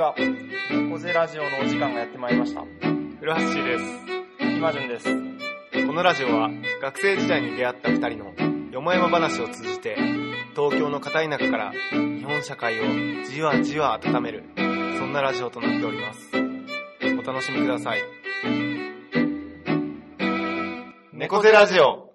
は。コゼラジオのお時間がやってまいりました。古橋です。今順です。このラジオは学生時代に出会った二人のよもやま話を通じて東京の片田舎から日本社会をじわじわ温めるそんなラジオとなっております。お楽しみください。猫背ラジオ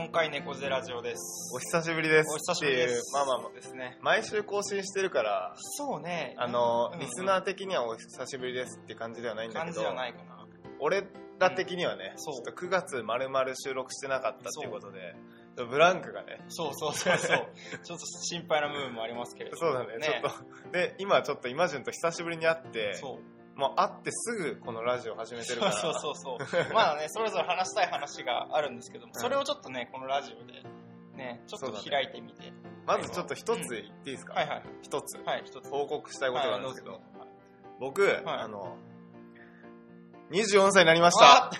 4回猫背ラジオです。お久しぶりです。お久しぶりです。まあまあですね。毎週更新してるからそうね。あの、うん、リスナー的にはお久しぶりですって感じではないんだけど感じじゃないかな。俺ら的にはね、うん、ちょっと9月まるまる収録してなかったっていう。ことでブランクがね。そうそうそうそう。ちょっと心配な部分もありますけれど、ね、そうだね。ちょっと。で今ちょっとイマジンと久しぶりに会ってそう。もう会ってすぐこのラジオ始めてるから。そ うそうそうそう。まあね、それぞれ話したい話があるんですけども、うんそれをちょっとね、このラジオで、ね、ちょっと開いてみて。まずちょっと一つ言っていいですか、はいはい。一つ。はい、一つ。報告したいことがあるんですけど、はいどうぞ僕、あの、24歳になりました。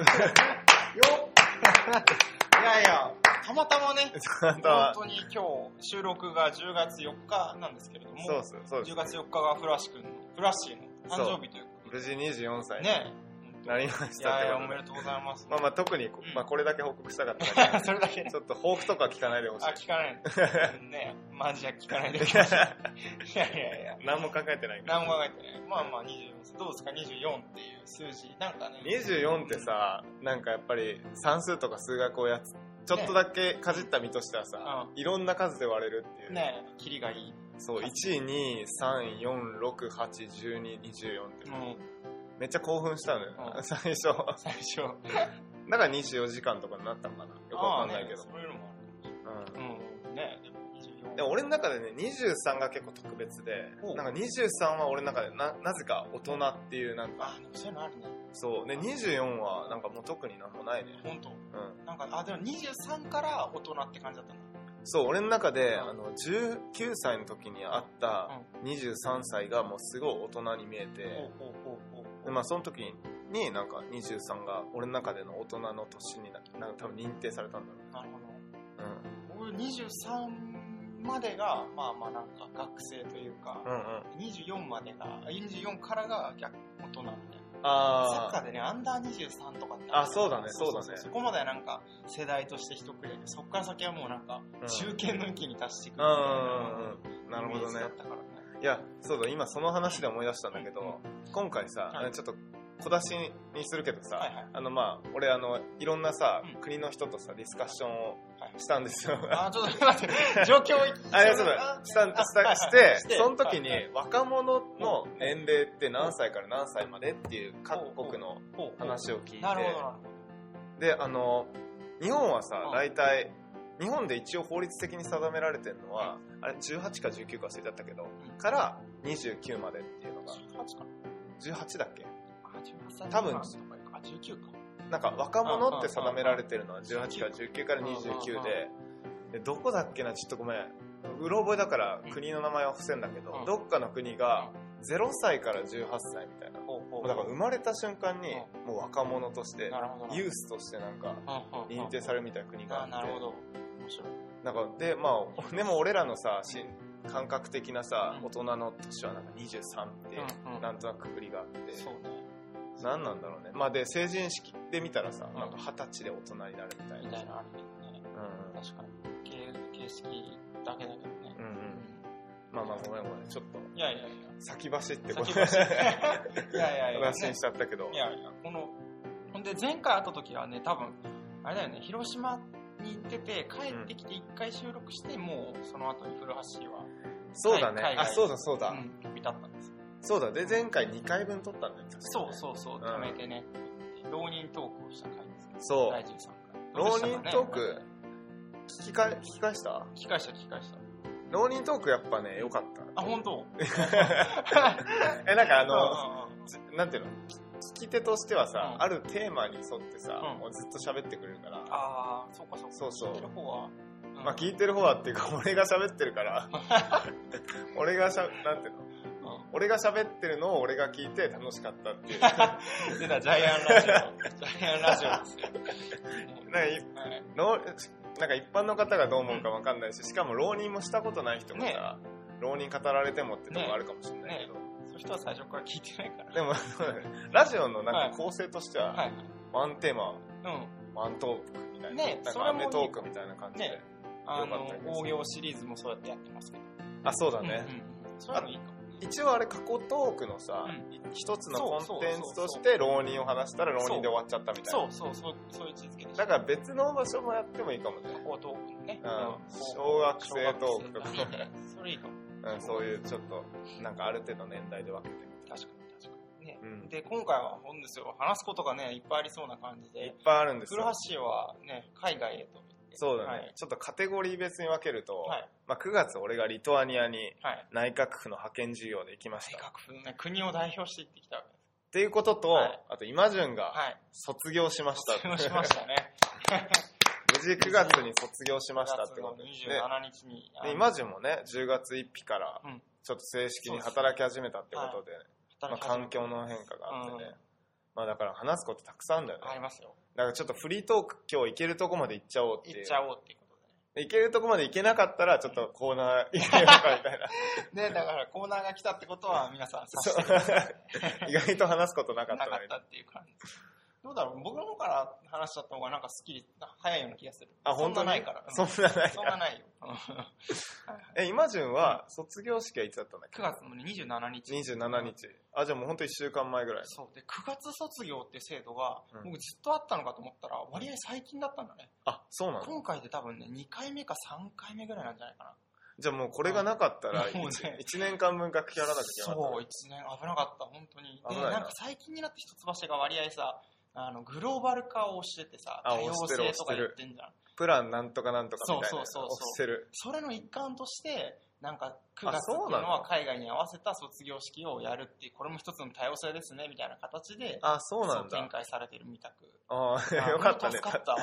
よっいやいや、たまたまね、本当に今日収録が10月4日なんですけれども、そうそうです10。月4日がフラッシュ君の、フラッシーの誕生日というこ無事24歳ね、なりましいやいや、おめでとうございます。まあまあ特に、んまあこれだけ報告したかった それだけねちょっと抱負とか聞かないでほしいあ、。聞かないの ね、マジは聞かないでください。いやいやいや。何も考えてない。何も考えてない。まあまあ24歳。どうですか ?24 っていう数字。なんかね。24ってさ、なんかやっぱり算数とか数学をやつ、ちょっとだけかじった身としてはさ、いろんな数で割れるっていう。ね、キリがいい。そう、1、2、3、4、6、8、12、24って。めっちゃ興奮したのよ、うん 最初。最初。だから24時間とかになったのかなよくわかんないけど。ねそういうのもあうる。うん。ね、でも24。ん。で俺の中でね、23が結構特別でなんか23は俺の中でな、なぜか大人っていうなんか、あ、そういうのあるね。そう。で、24はなんかもう特になんもないね。本当うん。なんか、あ、でも23から大人って感じだったんだ。そう、俺の中で、うんあの、19歳の時に会った23歳がもうすごい大人に見えて。でまあその時になんか23が俺の中での大人の年にななんか多分認定されたんだろなるほど。う。俺23までが、まあまあなんか学生というか、うん。うんうん。24までが、24からが逆大人みたいな。サッあカーでね、アンダー23とかってあそうだねそうだねそこまではなんか世代として一くれで、そこから先はもうなんかうん中堅の域に達していくみー。たいうんうんうん。なるほどねイメージだ。ったからね。いや、そうだ、今その話で思い出したんだけど、うん今回さ、はいちょっと小出しにするけどさ、はいはい。あのまあ、俺あの、いろんなさ、うん。国の人とさ、ディスカッションをはいしたんですよ。あ、ちょっと待って、状況を あ、そうだ、した、した、して、その時にはい若者の年齢って何歳から何歳までっていう各国の話を聞いて、で、あの、日本はさう、ん。大体、日本で一応法律的に定められてるのは、あれ18か19か忘れちゃったけど、ん。から29までっていうのが、ど。18か。18だっけ？あ、18多分とかあ、19か。なんか若者って定められてるのは18から19から29で、でどこだっけな、ちょっとごめん。うろ覚えだから国の名前は伏せんだけど、うんどっかの国が0歳から18歳みたいな。だから生まれた瞬間にうもう若者として。ユースとしてなんか認定されるみたいな国がああ、って。なるほど。面白い。なんかで、まあ、でも俺らのさ、し感覚的なさ、うん大人の年はなんか23って、なんとなくくくりがあって、そうね。何なんだろうね。まあで、成人式で見たらさ、うんなんか二十歳で大人になるみたいな。みたいなのあるけどね。うん確かに。形形式だけだけどね。うんうんまあまあごめんごめん、ちょっといやいやいや。先走ってこ先走り。いやいやいや。話にしちゃったけど。いやいや、この、ほんで前回会った時はね、多分、あれだよね、広島に行ってて、帰ってきて一回収録して、もうその後に古橋は、そうだねあ、そうだそうだ。うん、飛び立ったんですよ。そうだ。で、前回2回分撮ったんだよ。確かそうそうそう、ん。貯めてね、浪人トークをした回ですけど、そう。第13回。浪人トーク？聞き返、聞き返した？聞き返した聞き返した。浪人トークやっぱね、良かった。あ、本当？え、なんかああの、つなんていうの？聞き手としてはさ、うん。あるテーマに沿ってさ、うん。もうずっと喋ってくれるから、あー、そうかそうか。そうそう。聞いてる方は、うん。まあ聞いてる方はっていうか、俺が喋ってるから、俺がしゃ、なんていうの？うん俺が喋ってるのを俺が聞いて楽しかったっていう。出た、ジャイアンラジオ。ジャイアンラジオですよ。なんかいはいのなんか一般の方がどう思うかわかんないし、しかも浪人もしたことない人がさ、浪人語られてもってとこあるかもしれないけど。そういう人は最初から聞いてないから。でも、ラジオのなんか構成としては、はい。ワンテーマ、うん。ワントークみたいな。ねなんかアメトークみたいな感じで。ねあのよかったです、応用シリーズもそうやってやってますけど。あ、そうだね。うんうんうんそういうのいいかも。一応あれ過去トークのさ、う一つのコンテンツとして浪人を話したら浪人で終わっちゃったみたいな。そうそう、そうそういう位置づけだから別の場所もやってもいいかもね。こうトークのね。うん小学生トークとか それいいかも。うん、そういうちょっと、なんかある程度年代で分けて。確かに確かに。ね。うん。で、今回は本ですよ。話すことがね、いっぱいありそうな感じいっで。ぱいあるんです古よ。橋はね、海外へと。そうだね、はい。ちょっとカテゴリー別に分けると、はい。まあ、9月俺がリトアニアにはい。内閣府の派遣授業で行きまし大た。っ学府のね、国を代表して行ってきたわけです。ていうことと、はいあと今順がはい。卒業しました。卒業しましたね。無事9月に卒業しましたってこと9で月の27日に。で今順もね、10月1日からうんちょっと正式に働き始めたってことで、まあ、働き始め環境の変化があってね、うんまあだから話すことたくさんだよね。ありますよ。だからちょっとフリートーク今日行けるとこまで行っちゃおうっていう。行っちゃおうっていうことでね。行けるとこまで行けなかったらちょっとコーナー行けようかみたいな。で、だからコーナーが来たってことは皆さん察してください。意外と話すことなかった なかったっていう感じ。どうだろう？僕の方から話しちゃった方がなんかスッキリ早いような気がする。あ、本当なないから。そんなないそんなないよ。え、今順は卒業式はいつだったんだっけ？9月の27日。27日。あ、じゃあもう本当1週間前ぐらい。そう。で、9月卒業って制度が、うん僕ずっとあったのかと思ったら、割合最近だったんだね。あ、そうなの？今回で多分ね、2回目か3回目ぐらいなんじゃないかな。じゃあもうこれがなかったらもうね 1, 年間分学費やらなきゃいけなかったそう、1年危なかった、本当に。で、なんか最近になって一橋が割合さ、あの、グローバル化をしててさ、あ多様性とか言ってんじゃん。プランなんとかなんとかみたいなそうそうそうそう。それの一環として、なんか9あ月っていうののは海外に合わせた卒業式をやるっていう、これも一つの多様性ですね、みたいな形で、あ、そうなん展だ。開されてるみたく。ああよかったね。助かった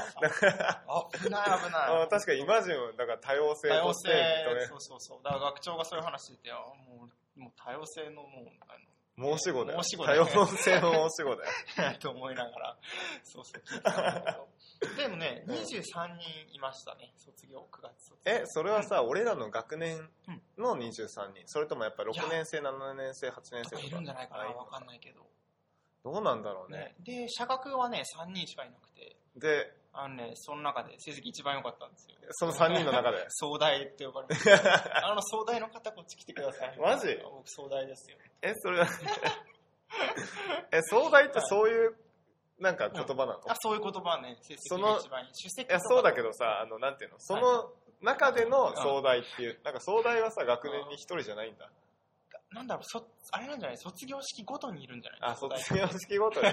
危ない危ない。あ確かに今順だから多様性多様として性、認めそうそうそう。だから学長がそういう話してもう、もう多様性のもう、あ申し子だよ。申し子だよ多様性の申し子だよ。の、と思いながら、そうそう。でもね、23人いましたね、卒業、9月卒業。え、それはさ、俺らの学年の23人それともやっぱ6年生、7年生、8年生とかいるんじゃないかな、あわかんないけど。どうなんだろうね。ね、で、社学はね、3人しかいなくて、で、あのね、その中で成績一番良かったんですよ。その3人の中で？総大って呼ばれて あの総大の方こっち来てください。マジ？僕総大ですよ。え、それは、え、総大ってそういう、なんか言葉なの、あ、そういう言葉はね、成績そのが一番いい。出席いや、そうだけどさ、あの、なんていうの、その中での総大っていう、なんか総大はさ、学年に一人じゃないんだ。なんだろう、そ、あれなんじゃない？卒業式ごとにいるんじゃない？あ、卒業式ごとに。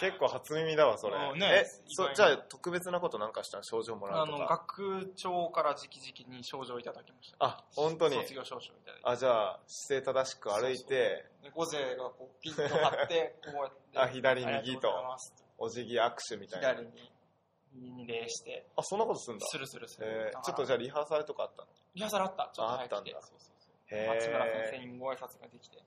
結構初耳だわ、それ。うんねえ、そじゃあ特別なことなんかしたら症状もらあの、うとか？学長から直々に賞状をいただきました。あ、本当に。卒業証書をいただいて。あ、じゃあ、姿勢正しく歩いて、猫背がこうピンと張って、こうやって。あ左右とお辞儀握手みたいな。左に、右に礼して、あ、そんなことすんだ。するするする。えー、ちょっとじゃあリハーサルとかあったの？リハーサルあった。ちょっと早くてああったんだそうそうそう。へー松村先生にご挨拶ができて。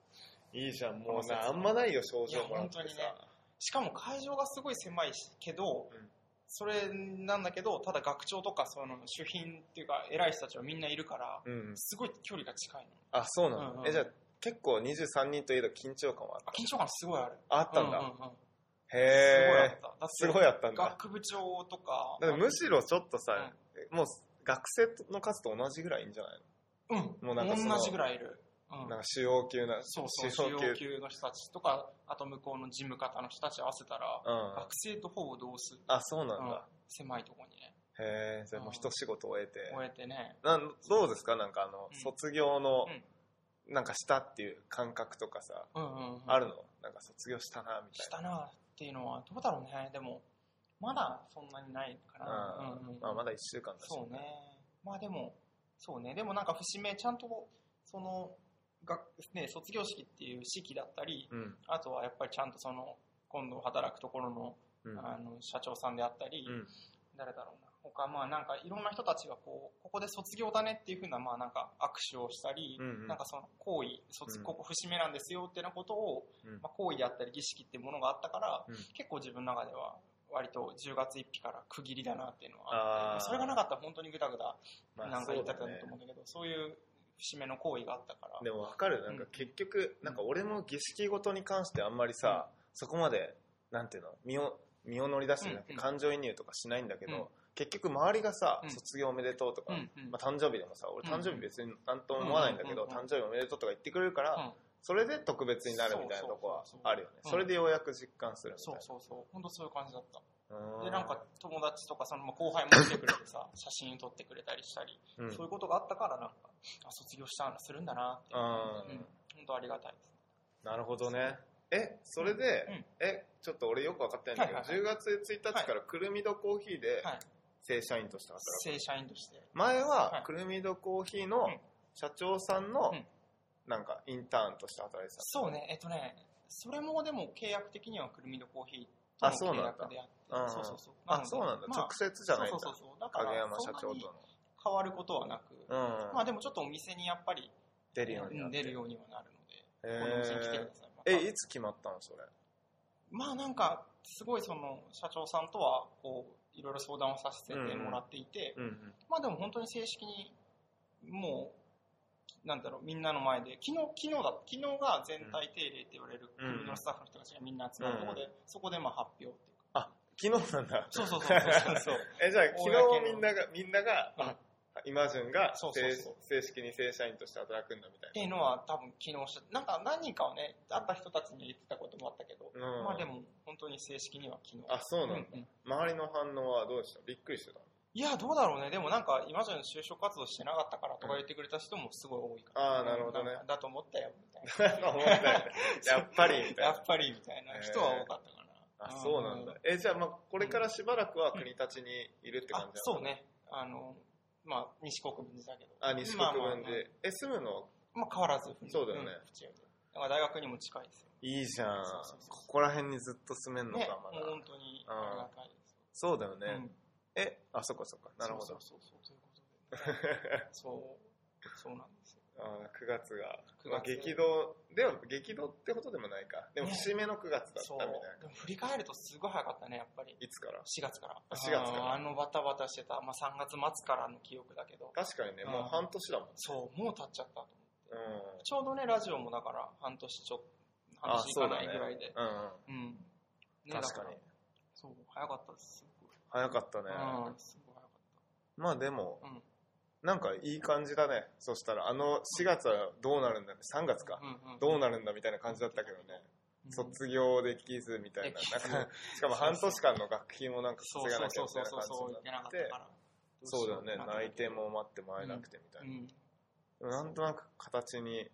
いいじゃん、もうこのな、説あんまないよ、症状もらって本当にねさ。しかも会場がすごい狭いしけど、うんそれなんだけど、ただ学長とかその主賓っていうか偉い人たちはみんないるから、うん。すごい距離が近いの。あ、そうなの、うんうんえ、じゃあ、結構23人といえど緊張感は？あっあ緊張感すごいある。た。あったんだ。うんうんうんへえ。すごいあったんだ。学部長とか。だからむしろちょっとさ、もう学生の数と同じぐらいんじゃないうん。もうなんか同じぐらいいる。なんか主要級な、そうそう、主主要級。の人たちとか、あと向こうの事務方の人たち合わせたら、うん。学生とほぼ同数。あ、そうなんうんだ。狭いところにね、へえ、じゃあもう一仕事終えて。終えてね。なんどうですか？なんかあの、うん卒業のうん、なんかしたっていう感覚とかさ、あるの？なんか卒業したな、みたいしたなっていうのは、どうだろうね。でも、まだそんなにないかな。まあまだ1週間だし。そうね。まあでも、そうね。でもなんか節目、ちゃんと、その、がね、卒業式っていう式だったり、うん。あとはやっぱりちゃんとその、今度働くところの,、うん。あの社長さんであったり、うん。誰だろうな。他、まあなんかいろんな人たちがこう、ここで卒業だねっていうふうな、まあなんか握手をしたり、うんうん。なんかその行為、卒うん。ここ節目なんですよってなことを、うん。まあ、行為であったり儀式っていうものがあったから、うん。結構自分の中では割と10月1日から区切りだなっていうのはそれがなかったら本当にぐだぐだまあなんか言ってたと思うんだけど、そういう節目の行為があったから。でも分かる。なんかうん。結局、なんか俺も儀式ごとに関してあんまりさ、そこまでなんていうの身を身を乗り出してなくてうんうん。感情移入とかしないんだけど、うん。結局周りがさ、うん。卒業おめでとうとか、うんうん。まあ、誕生日でもさ俺誕生日別になんとも思わないんだけど、うんうんうんうん。誕生日おめでとうとか言ってくれるから、うん。それで特別になるみたいなとこはそうそうそうそうあるよね、う。んそれでようやく実感するみたいな。そうそうそう、本当そういう感じだった。うで、なんか友達とかそのまあ後輩も来てくれてさ、写真撮ってくれたりしたり、うん。そういうことがあったから、なんか、あ、卒業したんだ、するんだなっていう。ん、本当ありがたいです。なるほどね。えそれで、うん。えちょっと俺よく分かってないんだけど、はいはい10月1日からくるみどコーヒーではい。正社員として働く、正社員として。前ははい。くるみどコーヒーのうん。社長さんのうん。なんかインターンとして働いてた。そうね、えっとね、それもでも契約的にはくるみのコーヒーあとの契そうなんだ。約であって、うん。そうそうそう。あそうなんだ、まあ直接じゃないんだ。そうそうそう。だから、影山社長とそんなに変わることはなく、のうん、まあでもちょっとお店にやっぱり出るようにはなるので、このお店に来てください。えいつ決まったのそれ？まあなんか、すごいその社長さんとは、こう、いろいろ相談をさせてもらっていて、まあでも本当に正式に、もう、なんだろう、みんなの前で、昨日、昨日だ、昨日が全体定例って言われる、うん。組のスタッフの人たちがみんな集まるところで、そこでまあ発表っていうか。あ昨日なんだ。そうそうそうそうそう。えじゃあ昨日みんながみんなが、うん。今順がそうそうそう正正式に正社員として働くんだみたいっていうのは多分昨日なんか何人かはね会った人たちに言ってたこともあったけど、な、うん。まあでも本当に正式には昨日。あそうなんだ、うんうん。周りの反応はどうでした？びっくりしてたいやどうだろうね。でもなんか今までの就職活動してなかったからとか言ってくれた人もすごい多いから、あーなるほどね。だと思ったよみたいな。思ったよねやっぱりみたいな。やっぱりみたいな人は多かったかな、あそうなんだ。えじゃあまあこれからしばらくは国立にいるって感あじなの？そうね。あのまあ西国分寺だけど。あ西国分まあまあ寺え住むの？まあ変わらず。そうだよね。ん府中でだから大学にも近いですよ。いいじゃん。ここら辺にずっと住めんのねかまだ、本当にありがたいです。そうだよね、うんえあそっかそっか。なるほど。そうそうそうということで、そうそうなんですよ。あー9月が。9月まあ、激動では激動ってことでもないか。でもね。節目の9月だったみたいな、でも振り返るとすごい早かったねやっぱり。いつから？4月から。あ4月から。あーあのバタバタしてた、まあ、3月末からの記憶だけど。確かにねうん。もう半年だもんそうもう経っちゃったと思って。うん。ちょうどねラジオもだから半年ちょっと半あ年いかないぐらいで。うんうん。うん、ね確かに。そう早かったです早かったね。うん。すごい早かっまあでもたうん。なんかいい感じだね。そしたらあの4月はどうなるんだ3月か、うんうんどうなるんだみたいな感じだったけどね、うん。卒業できずみたいな。なんかしかも半年間の学費もなんかそう稼がなきゃみたいなな感じになって。そうだよね。内定も待っても会えなくてみたいな、うん。でもなんとなく形に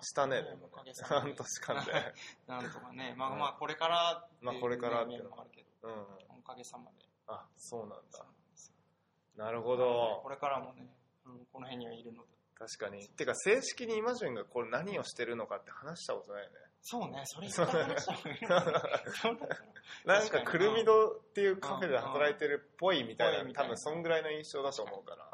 したねでも半年間で。なんとかね、まあうんまあこれからまあこれからっていう面もあるけど、うん。おかげさまで。あそうなんだ。ななるほど。これからもね、うんこの辺にはいるので。確かに。てか正式にイマジンがこれ何をしてるのかって話したことないよね。そうね、それ一回話した方がいい。の かなんかくるみどっていうカフェで働いてるっぽいみたいな多分そんぐらいの印象だと思うから。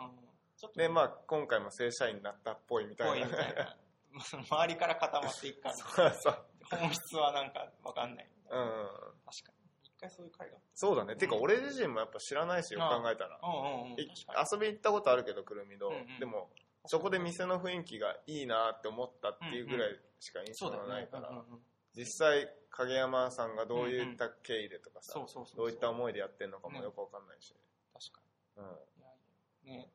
でまあ今回も正社員になったっぽいみたぽいいな。周りから固まっていくから、そうそう。本質はなんかわかんない。うん。確かに。一回そういう会が。そうだね。てか俺自身もやっぱ知らないしよく考えたら。うんうんうん。い確か遊び行ったことあるけどくるみどうんうん。でもそこで店の雰囲気がいいなって思ったっていうぐらいしか印象。がないから。うんうんうん実際影山さんがどういった経緯でとかさそうそう。どういった思いでやってんのかもよくわかんないし。確かうん。に。いやいやね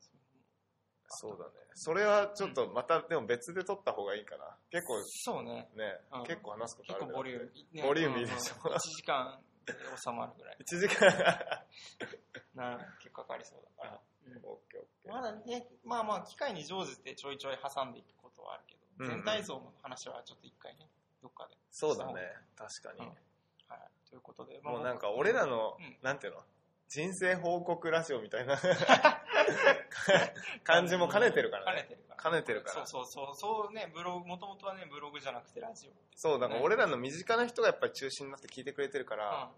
そうだね。それはちょっとまたでも別で撮った方がいいかな。結構そうね。ねうん。結構話すことある結構ボリューム、ね。ボリューミーでしょ。うんうん1時間で収まるぐらい1時間。な結構かかりそうだから、オッケーオッケー。まだねまあまあ機械に乗じてちょいちょい挟んでいくことはあるけど、うんうん。全体像の話はちょっと一回ねどっかで、そうだね。確かに。うん。はい、ということで、もうなんか俺らのうん。なんていうの？人生報告ラジオみたいな。感じも兼ねてるからね。兼ねてるから。兼ねてるから。そうそうそう。そうねブログもともとはねブログじゃなくてラジオそうだから俺らの身近な人がやっぱり中心になって聞いてくれてるかうん。ら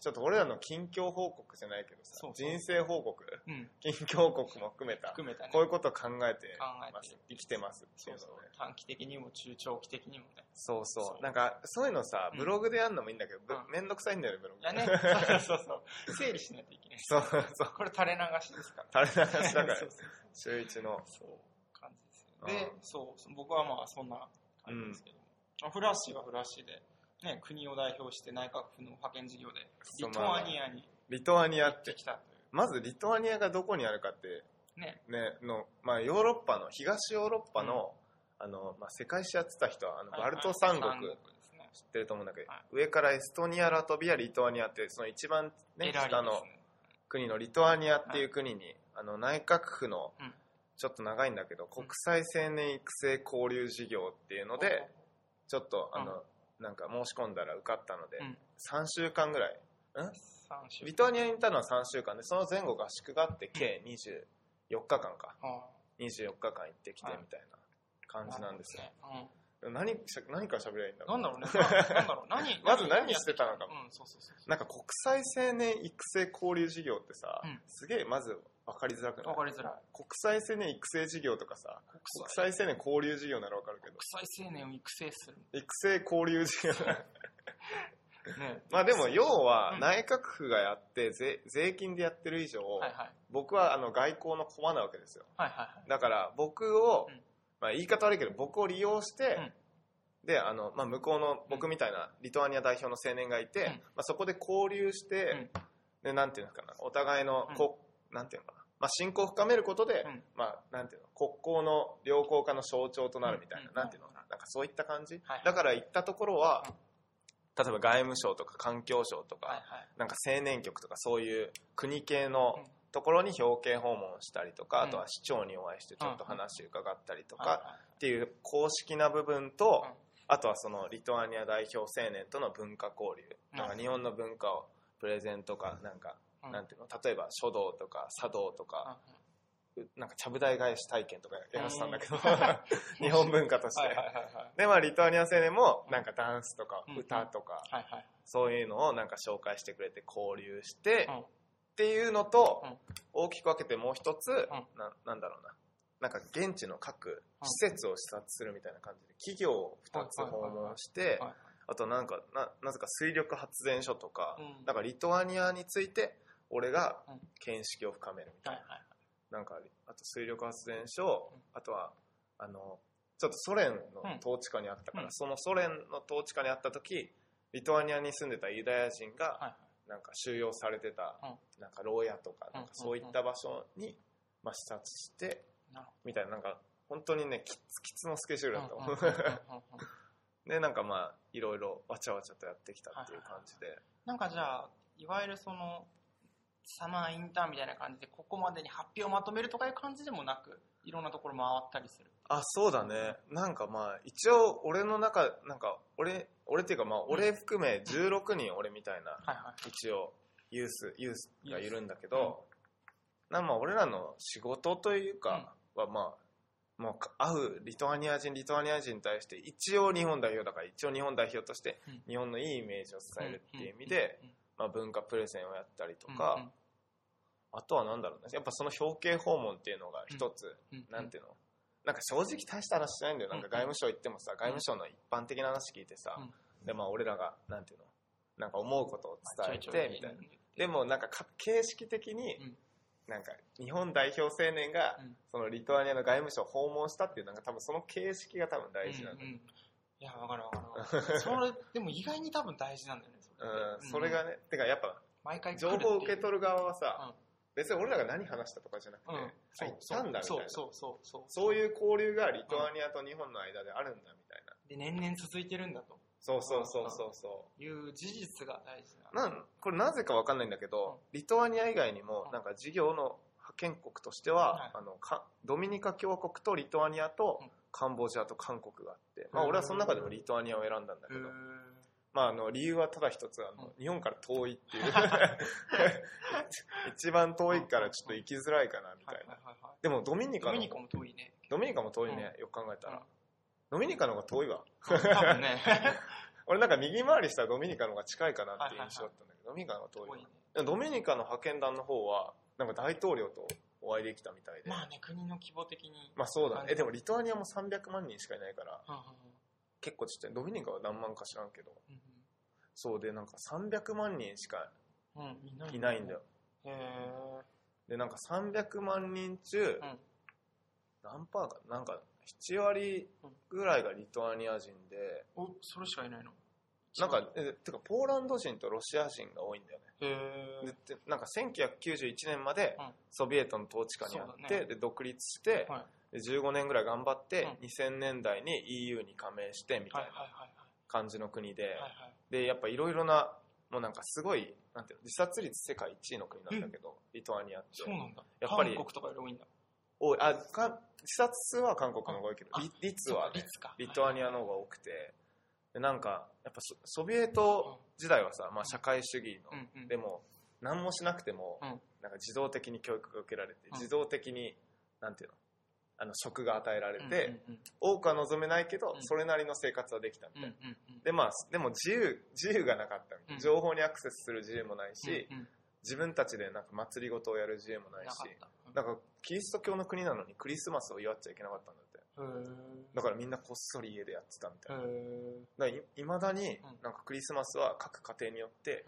ちょっと俺らの近況報告じゃないけどさそうそう人生報告？うん。近況報告も含めた含めたね。こういうことを考えてます生きてますってそそういううのをね。短期的にも中長期的にもね。そうそうそうなんかそういうのさうんブログでやるのもいいんだけど、ぶうんめんどくさいんだよねブログいやね、そうそうそう。整理しないといけない。そうそうこれ垂れ流しですから。垂れ流しだから そうそう週一のそう。そう感じですよ。でう、そう、僕はまあそんな感じですけども。フラッシーはフラッシーで、ね、国を代表して内閣府の派遣事業で、リトアニアにリトアニア行っっててきたまずリトアニアがどこにあるかってう。ね。ねのまあヨーロッパの東ヨーロッパの、あのまあ、世界史やってた人はあのバルト三国、はいはいね。知ってると思うんだけど、はい。上からエストニアラトビアリトアニアってその一番、ね、下の国のリトアニアっていう国に、あの内閣府のうん。ちょっと長いんだけど、国際青年育成交流事業っていうので、ちょっとあの、なんか申し込んだら受かったので、うん。3週間ぐらい。三週リトアニアにいたのは3週間でその前後合宿があって計24日間か。あ24日間行ってきてはい。みたいな感じなんですよ、ね。何しゃ何から喋りゃいいんだろう。うん。なんだろうね。なんだろう。何 まず何してたのかうん、そうそうそう。なんか国際青年育成交流事業ってさ、うん。すげえまず分かりづらくない？わかりづらい。国際青年育成事業とかさ国国際際青年交流事業なら分かるけど。国際青年を育成する。育成交流事業 ね。まあでも要はうん。内閣府がやって税税金でやってる以上、はいはい。僕はあの外交の駒なわけですよ。はいはいはい。だから僕を、うん。まあ、言い方悪いけど僕を利用して、であの、まあ、向こうの僕みたいなリトアニア代表の青年がいて、うん。まあ、そこで交流して、でなんていうのかなお互いのこ、なんていうのかな、まあ、親交を深めることで、うん。まあ、なんていうの国交の良好化の象徴となるみたいな、うん。なんていうのな。んかそういった感じ、はいだから行ったところは、うん。例えば外務省とか環境省とか、はいはい。なんか青年局とかそういう国系のうん。ところに表敬訪問したりとか、うん。あとは市長にお会いしてちょっと話伺ったりとか、っていう公式な部分と、うん。あとはそのリトアニア代表青年との文化交流、うんなん。か日本の文化をプレゼンとかなんか、うん。なんていうの？例えば書道とか茶道とか、なんかちゃぶ台返し体験とかやらせたんだけど、日本文化として。でまあリトアニア青年もなんかダンスとかうん歌とか。そういうのをなんか紹介してくれて交流して、うん。っていうのと、うん。大きく分けてもう一つ、ん。ななんだろうな。なんか現地の各施設を視察するみたいな感じで企業を2つ訪問してはい。あとなんかななぜか水力発電所とか、うん。なんかリトアニアについて俺がうん。見識を深める。みたいな、はいはい。なんかあと水力発電所、うん。あとはあのちょっとソ連の統治下にあったから、うん。そのソ連の統治下にあった時リトアニアに住んでたユダヤ人が、はいはい。なんか収容されてた、うん。なんか牢屋とかうん。なんかそういった場所に、まあ、視察してみたいななんか本当にねキツキツのスケジュールだったど。もんうでなんかまあいろいろわちゃわちゃとやってきたっていう感じで、なんかじゃあ、いわゆるその、サマーインターンみたいな感じで、ここまでに発表をまとめるとかいう感じでもなく、いろんなところ回ったりする。あそうだね。なんかまあ一応俺の中なんか俺俺っていうかまあ俺含め16人俺みたいなはいはい。一応ユースユースがいるんだけど、なんかまあ俺らの仕事というかはまあ、もうか会うリトアニア人リトアニア人に対して一応日本代表だから一応日本代表としてうん。日本のいいイメージを伝えるっていう意味で、うん、まあ、文化プレゼンをやったりとうんか、あとはなんだろうね。やっぱその表敬訪問っていうのが一つ、うん。うんなんていうの？なんか正直大した話しないんだよ。なんか外務省行ってもさ外務省の一般的な話聞いてさ、でまあ俺らがなんていうの？なんか思うことを伝えてみたいな。でもなんかか形式的にうん。なんか日本代表青年がうん。そのリトアニアの外務省を訪問したっていうなんか多分その形式が多分大事なんだよ、うんうん。いや、わかるわかるわかる。それ、でも意外に多分大事なんだよね。うん、それがね、てかやっぱ毎回来情報を受け取る側はさ、うん。別に俺らが何話したとかじゃなくて、うん、あ行ったんだみたいな。そうそうそうそう。そういう交流がリトアニアと日本の間であるんだみたいな、で年々続いてるんだと。そうそうそうそうそいう事実が大事うな。なんこれなぜかわかんないんだけど、リトアニア以外にもうん。なんか事業の派遣国としては、はい。あのかドミニカ共和国とリトアニアとうん。カンボジアと韓国があって、まあ、俺はその中でもリトアニアを選んだんだけど、まあ、あの理由はただ一つあの、うん。日本から遠いっていう。一番遠いからちょっと行きづらいかなみたいな、でもドミニカのドミニカも遠いね。ドミニカも遠いね、よく考えたら、ドミニカの方が遠いわ。多分ね。俺なんか右回りしたらドミニカの方が近いかなっていう印象だったんだけど、ドミニカの方が遠い多い。ドミニカの派遣団の方は、なんか大統領とお会いできたみたいで。まあね、国の規模的に。まあそうだね。でもリトアニアも300万人しかいないから、結構ちっちゃい。ドミニカは何万か知らんけど。うんそうで、なんか300万人しかうんうん。いないんだよ。。へえ。で、なんか300万人中、うん何パーか、なんか7割ぐらいがリトアニア人で、お、それしかいないの？なんか、えてかポーランド人とロシア人が多いんだよね。へえ。なんか1991年までうんソビエトの統治下にあって、ねで独立して、はいで15年ぐらい頑張って、う2000年代に EU に加盟してみたはいいな感じの国で、はい。はいはい。でやっぱいろいろなもうなんかすごいなんていうの自殺率世界1位の国なんだけど、リトアニアって。そうなんだ。やっぱり韓国とかより多いんだ。多い。あか自殺数は韓国の方が多いけど率は、ね、率か。リトアニアの方が多くて。でなんかやっぱソソビエト時代はさ、まあ、社会主義の、うんうん。でも何もしなくても、うん。なんか自動的に教育が受けられて、うん。自動的になんていうのあの職が与えられて、多くは望めないけど、うん。それなりの生活はできたみたいな。でまあでも自由自由がなかったみた情報にアクセスする自由もないし、自分たちでなんか祭りごとをやる自由もないしなかった。なんかキリスト教の国なのにクリスマスを祝っちゃいけなかったんだって。へだからみんなこっそり家でやってたみたいな、だいいまだにうん。なんかクリスマスは各家庭によって、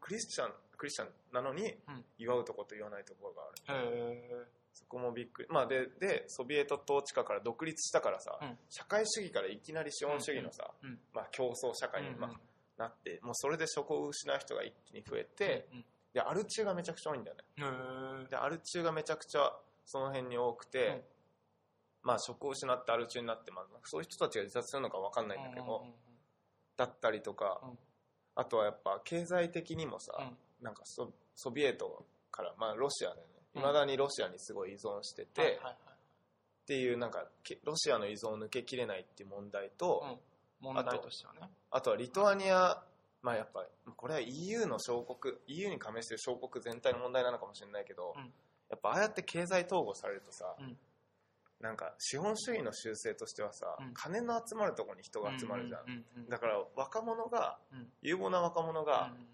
クリスチャンクリスチャンなのにうん。祝うとこと言わないところがある。え。へえ。そこもびっくり。まあででソビエト統治下から独立したからさ、うん。社会主義からいきなり資本主義のさ、うん。うん。まあ、競争社会に、まあなってもうそれで職を失う人が一気に増えて、うんでアル中がめちゃくちゃ多いんだよね。でアル中がめちゃくちゃその辺に多くて、うん。まあ職を失ってアル中になって、まあ、そういう人たちが自殺するのか分かんないんだけど、うんうんうんだったりとか、うん。あとはやっぱ経済的にもさ、うん。なんかソソビエトから、まあ、ロシアでねまだにロシアにすごい依存してて、はいはいはい。っていうなんかけロシアの依存を抜けきれないっていう問題と、うん。問題としてはね。あとはリトアニアまあやっぱこれは EU の小国 EU に加盟してる小国全体の問題なのかもしれないけど、うん。やっぱああやって経済統合されるとさ、うん。なんか資本主義の習性としてはさ、うん。金の集まるところに人が集まるじゃん,、うんうんうん。だから若者がうん。有望な若者が、うん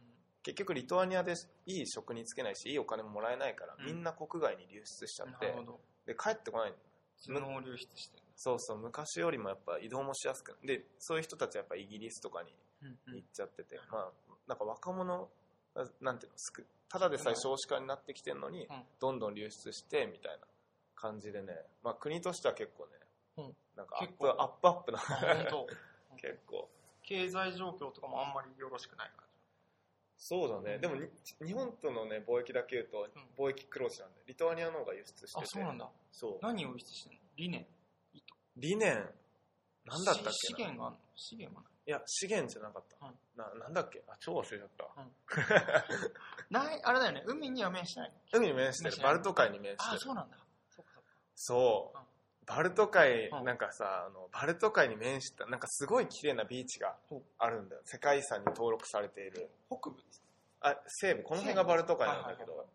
結局リトアニアでいい職に就けないしいいお金ももらえないから、うん。みんな国外に流出しちゃってなるほど。で帰ってこない頭脳流出して。る。そうそう昔よりもやっぱ移動もしやすくでそういう人たちはやっぱイギリスとかにうん行っちゃってて、まあなんか若者ななんていうのすくただでさえ少子化になってきてるのに、うん。どんどん流出してみたいな感じでね、まあ、国としては結構ね、うん。なんかアッ結構。プアップアップな。本当。結構。経済状況とかもあんまりよろしくない感そうだね、うん。でもに日本とのね貿易だけ言うとうん。貿易黒字なんでリトアニアの方が輸出してて。じ。あ、そうなんだ。そう。何を輸出してんの？理念？糸理念？なんだったっけ資源があるの？資源はない。いや資源じゃなかった、うん。ななんだっけ？あ超忘れちゃった、ない、あれだよね、海には面してない。の。海に面してる。バルト海に面してあ、るそうなんだ。そっかそっか。そう、うんバルト海、うんなんかさあのバルト海に面したなんかすごい綺麗なビーチがあるんだよ。世界遺産に登録されている。北部です。あ西部。この辺がバルト海なんだけはいはいはど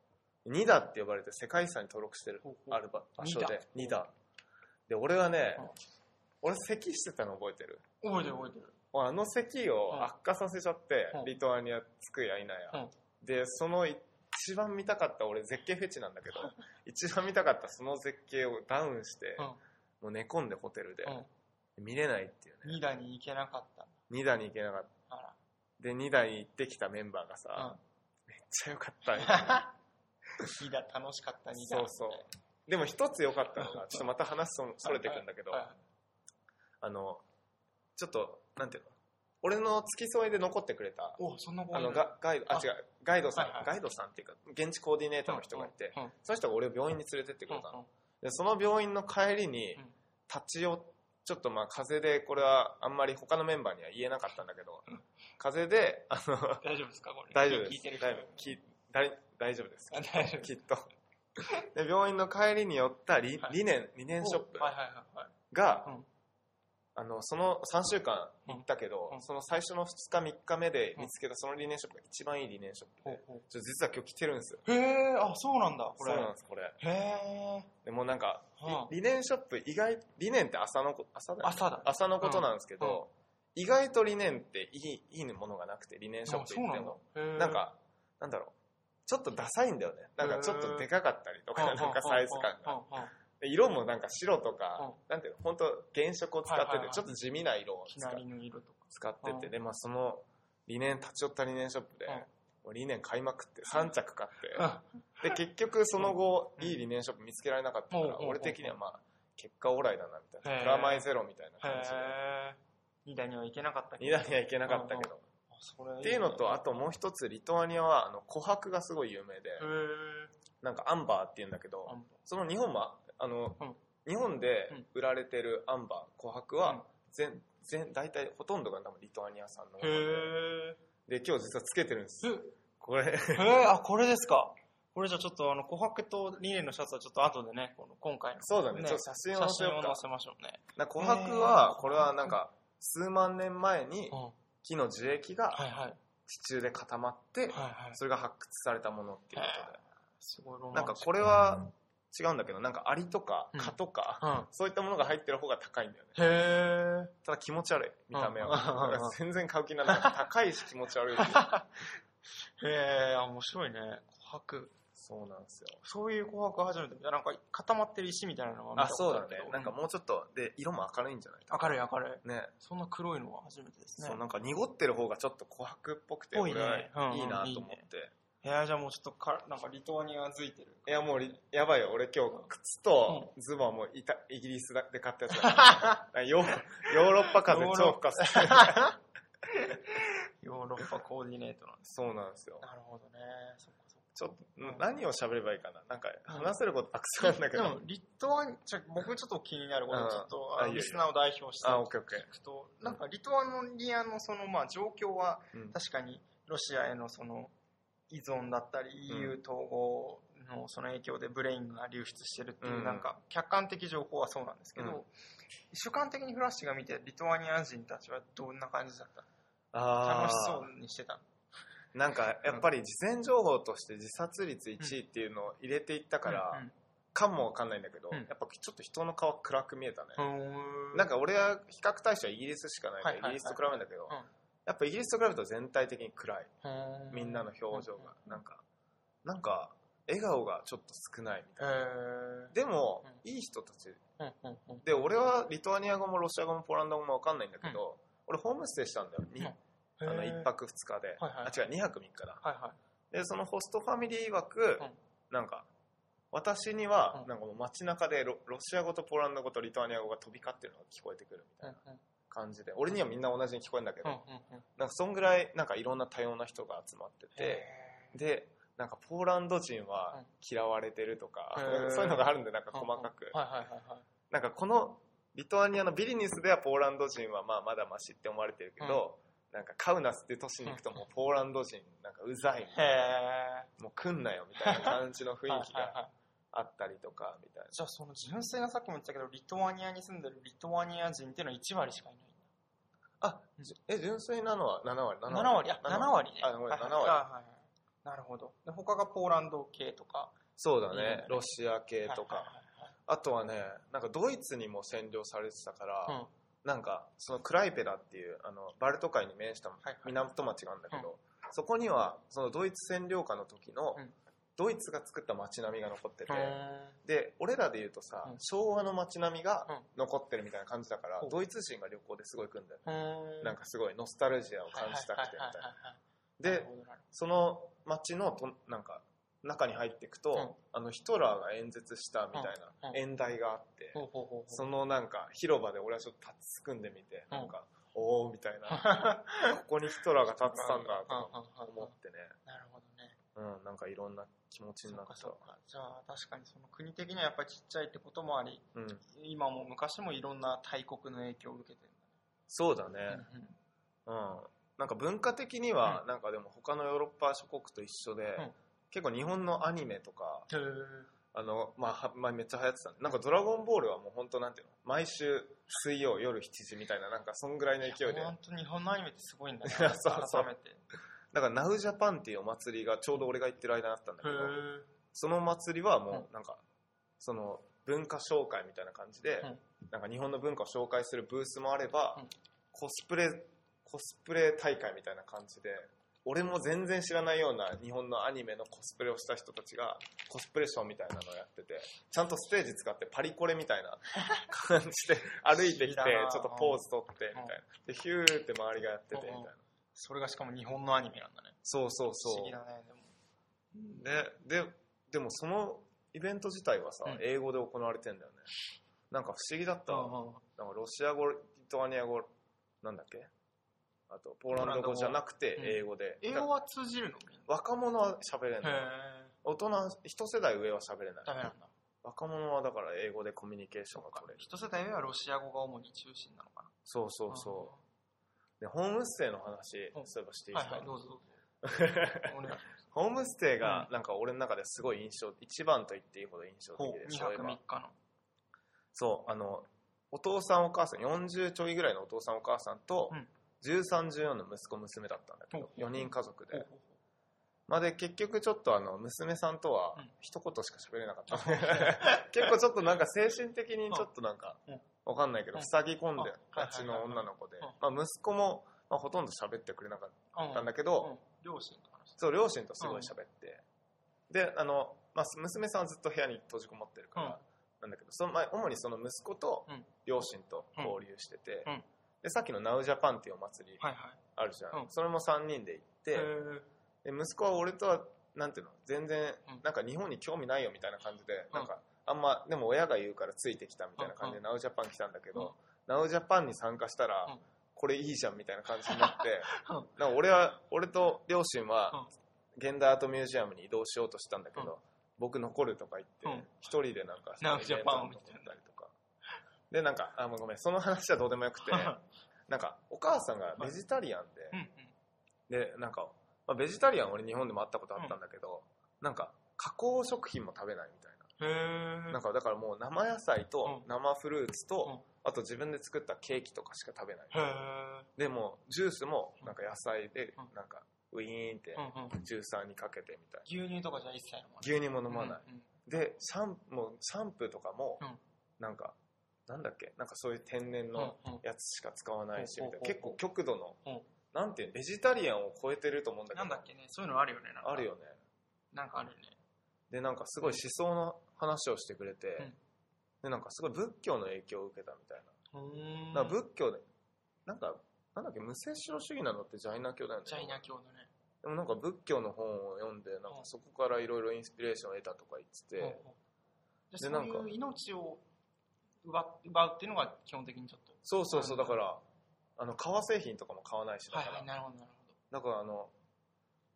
ニダって呼ばれて世界遺産に登録してるほうほう。ある場場所でニニダ。ダで俺はねうん。俺咳してたの覚えてる？覚えてる覚えてる。あの咳を悪化させちゃって、うん。リトアニア着くやいなや、でその一番見たかった俺絶景フェチなんだけど 一番見たかったその絶景をダウンして、うん。もう寝込んでホテルで、うん。見れないっていうね。ニダに行けなかった。ん2打に行けなかった。だ。で2打に行ってきたメンバーがさ、あめっちゃ良かったね。ら。ニダ楽しかった、ニダ。そうそう。でも一つ良かったのがちょっとまた話そそれてくんだけど、はい。あのちょっとなんていうの？俺の付き添いで残ってくれたお、そんな子あガガイドああ。違うガイドさん、はいはい。ガイドさんっていうか現地コーディネーターの人がいて、うんうん。その人が俺を病院に連れてってくれたの、うんでその病院の帰りにうん。立ち寄ちょっとまあ風邪でこれはあんまり他のメンバーには言えなかったんだけど、うん。風邪であの大丈夫ですか？これ。大丈夫です。大丈夫。き大大丈夫です。あ大丈夫きっと。で病院の帰りに寄ったリ,、はい。リネンリネンショップはいはいはいはい。が、うんあのその3週間行ったけど、うん。その最初の2日3日目で見つけたそのリネンショップが一番いいリネンショップで、ほうほちょ実は今日来てるんですよ。うへえ、あ、そうなんだ、これ。そうなんですこれ。へえ。でもなんか、はあリリネンショップ意外リネンって朝のこ朝だよね。朝だ。朝のことなんですけど、意外と理念っていいいいものがなくて理念ショップ行っても。なんかなんだろう。ちょっとダサいんだよね。なんかちょっとでかかったりとかうん。なんかサイズ感が色もなんか白とかうん。なんていうの本当原色を使ってはいはいはい。てちょっと地味な色を使っててうん。でまあその理念立ち寄った理念ショップでうん。理念買いまくって3着買ってで結局その後うん。いい理念ショップ見つけられなかったから俺的にはまあ結果オーライだなみたいなプラマイゼロみたいな感じで。へー。2台には行けなかったけ2段には行けなかったけど。あそれっていうのとあともう一つリトアニアはあの琥珀がすごい有名でなんかアンバーっていうんだけどその日本はあのうん。日本で売られてるアンバー琥珀うん。は全全大体ほとんどが多分リトアニア産のもので今日実はつけてるんです。ー。これ。へー、あ、これですか。これじゃあちょっとあの、琥珀とリネンのシャツはちょっと後でね、この今回の。そうだね。ちょっと写真を写真を載せましょうね。な琥珀はこれはなんか数万年前に木の樹液が。地中で固まって。それが発掘されたものっていうことすごいロでマンなんかこれは違うんだけどなんかアリとかうん。蚊とかうん。そういったものが入ってる方が高いんだよね。へー。ただ気持ち悪い見た目は。うん。全然買う気にならない。高いし気持ち悪いし。へー、面白いね。琥珀。そうなんですよ。そういう琥珀初めて。なんか固まってる石みたいなのは見たこあそうだね。なんかもうちょっとで色も明るいんじゃない？明るい明るい。ね。そんな黒いのは初めてですね。そうなんか濁ってる方がちょっと琥珀っぽくてぽいね。いいなと思って。いやじゃあもうちょっとか、なんかリトアニアづいてる。いやもうりやばいよ。俺今日靴とズボンはもうイタイギリスで買ったやつだ。ヨーヨーロッパ風超吹かせてヨーロッパコーディネートなんです。そうなんですよ。なるほどね。ちょっとうん何を喋ればいいかな。なんか話せることたくさんあるんだけど。でも、リトアニちょ僕ちょっと気になることちょっと、あリスナーを代表してあオッケーオッケー。聞くと、なんかリトアニアのその、まあ、状況はうん。確かにロシアへのその依存だったり、EU 統合のその影響でブレインが流出してるっていう、うん。なんか客観的情報はそうなんですけど、うん。主観的にフラッシュが見てリトアニア人たちはどんな感じだった？あ楽しそあうにしてた？のなんかやっぱり事前情報として自殺率1位っていうのを入れていったから、うんかもわかんないんだけど、うん。やっぱちょっと人の顔暗く見えたね、うん。なんか俺は比較対象はイギリスしかないから、はいはいはい。イギリスと比べるんだけど、うんやっぱイギリスと比べると全体的に暗い。うんみんなの表情が、うんなんかなんか笑顔がちょっと少ないみたいな、でも、ういい人たち。で俺はリトアニア語もロシア語もポーランド語もわかんないんだけど、俺ホームステイしたんだよ、にあのへー。1泊2日で、あ違う2泊3日だ。でそのホストファミリー曰く、うん。なんか私にはうん。なんかもう街中でロロシア語とポーランド語とリトアニア語が飛び交ってるのが聞こえてくるみたいな感じで。俺にはみんな同じに聞こえるんだけど、なんかそんぐらいなんかいろんな多様な人が集まってて。でなんかポーランド人は嫌われてるとか、そういうのがあるんでなんか細かく、なんかこのリトアニアのビリニスではポーランド人はまあまだマシって思われてるけど、なんかカウナスっていう都市に行くともうポーランド人なんかうざいへもう来んなよみたいな感じの雰え囲気があったりとかみたいな。じゃあその純粋なさっきも言ったけどリトアニアに住んでるリトアニア人っていうのは1割しかいない。あじえ純粋なのは7割？7割。あ7割。ね。あごめん7割はいはい。はいはい。なるほど。で他がポーランド系とか。そうだいいねね。ロシア系とか。はいあとはねなんかドイツにも占領されてたから、はいはいなんかそのクライペラっていうあのバルト海に面したはい港町があるんだけど、そこにはそのドイツ占領下の時のうんドイツが作った街並みが残ってて、うんで俺らで言うとさ、うん。昭和の街並みがうん。残ってるみたいな感じだから、ほう。ドイツ人が旅行ですごい来るんだよ。ね、うんなんかすごいノスタルジアを感じたくて。みたいなでその街のとなんか中に入っていくと、うん。あのヒトラーが演説したみたいなうん。演台があって、そのなんか広場で俺はちょっと立ちすくんでみて、うん。なんかおおみたいな。ここにヒトラーが立ってたんだと思ってね。なるほうんなんかいろんな気持ちになった。そうかそうか。じゃあ確かにその国的にはやっぱりちっちゃいってこともありうん。今も昔もいろんな大国の影響を受けてる。そうだんだね。ね、うん。なんか文化的にはなんかでも他のヨーロッパ諸国と一緒で、うん。結構日本のアニメとかあの、まあは、まあ、めっちゃ流行ってたなんか「ドラゴンボール」はもう本当なんていうの？毎週水曜夜7時みたいななんかそんぐらいの勢いで。本当日本のアニメってすごいんだね そうそう。改めて。へだからナウジャパンっていうお祭りがちょうど俺が行ってる間にあったんだけどえその祭りはもうなんかその文化紹介みたいな感じで、うん。なんか日本の文化を紹介するブースもあれば、うん。コスプレ、コスプレ大会みたいな感じで、俺も全然知らないような日本のアニメのコスプレをした人たちがコスプレショーみたいなのをやってて、ちゃんとステージ使ってパリコレみたいな感じで歩いてきて、ちょっとポーズ取ってみたいな。で、ヒューって周りがやっててみたいな。それがしかも日本のアニメなんだね。そうそう不そう思議。だね、でも。で、で、でもそのイベント自体はさ、うん英語で行われてんだよね。なんか不思議だったわ。うなんかロシア語、リトアニア語、なんだっけ？あと、ポーランド語じゃなくてうん英語で。英語は通じるの？みん若者は喋れな。ない。へ大人、一世代上は喋れないー。ダメなんだ。若者はだから英語でコミュニケーションが取れる。一世代目はロシア語が主に中心なのかな。そうそうそう。で、ホームステイの話、う。んそういえばしていいですか、はいはい、どうぞ ホームステイがなんか俺の中ですごい印象、一番と言っていいほど印象。的で、2泊そういえば。3日の。そう、あの、お父さんお母さん、40ちょいぐらいのお父さんお母さんとうん、13、14の息子娘だったんだけど、ほう4人家族で。まあで、結局ちょっとあの、娘さんとはうん。一言しか喋れなかった。結構ちょっとなんか精神的にちょっとなんかうん、わかんないけど、うん塞ぎ込んであがちの女の子で。うん、まあ息子も、まあ、ほとんど喋ってくれなかっうんたんだけうど、ん。両親と話そう、両親とすごい喋って、で、あの、まあ、娘さんはずっと部屋に閉じこもってるから、うん。なんだけど、その、まあ、主にその息子とうん。両親と交流してて、うん。で、さっきのナウジャパンっていうお祭り。あるじゃん。うん。それも3人で行って、で息子は俺とは、なんていうの、全然うん、なんか日本に興味ないよみたいな感じで、うんなんか、あんま、でも親が言うからついてきたみたいな感じで、うんナウジャパン来たんだけど、うん。ナウジャパンに参加したら、うん。これいいじゃんみたいな感じになって、うん。なんか俺は、俺と両親はうん、現代アートミュージアムに移動しようとしたんだけど、うん。僕残るとか言ってうん、一人でなんか、ナウジャパンを見てたりとか。で、なんか、あ、ごめん、その話はどうでもよくて、なんか、お母さんがベジタリアンで。で、なんか、まあ、ベジタリアン俺日本でも会ったことあったんだけど、なんか、加工食品も食べないみたいへな。んか、だからもう生野菜とうん生フルーツと、うんあと自分で作ったケーキとかしか食べない。でも、ジュースもなんか野菜でうん、なんか、ウィーンってジューサーにかけてみたいな。牛乳とかじゃ一切飲まない。牛乳も飲まない。で、シャンもうシャンプーとかもうん、なんか、なんだっけ、なんかそういう天然のやつしか使わないし、うんみたいな結構極度のうん、なんていうの？ベジタリアンを超えてると思うんだけどなんだっ、けね、そういうのあるよね。あるよね。なんかあるよね。で、なんかすごい思想の話をしてくれて、うんで、なんかすごい仏教の影響を受けたみたいな。か仏教で、なんか、なんだっけ、無摂生主義なのってジャイナ教だよね。ジャイナ教だね。でもなんか仏教の本を読んで、なんかそこからいろいろインスピレーションを得たとか言ってて、うんうんでそうでなんかいう命を奪奪うっていうのが基本的にちょっと。そうそうそう、うんだから、あの、革製品とかも買わないし、だから、はいはい、なるほどなるだからあの、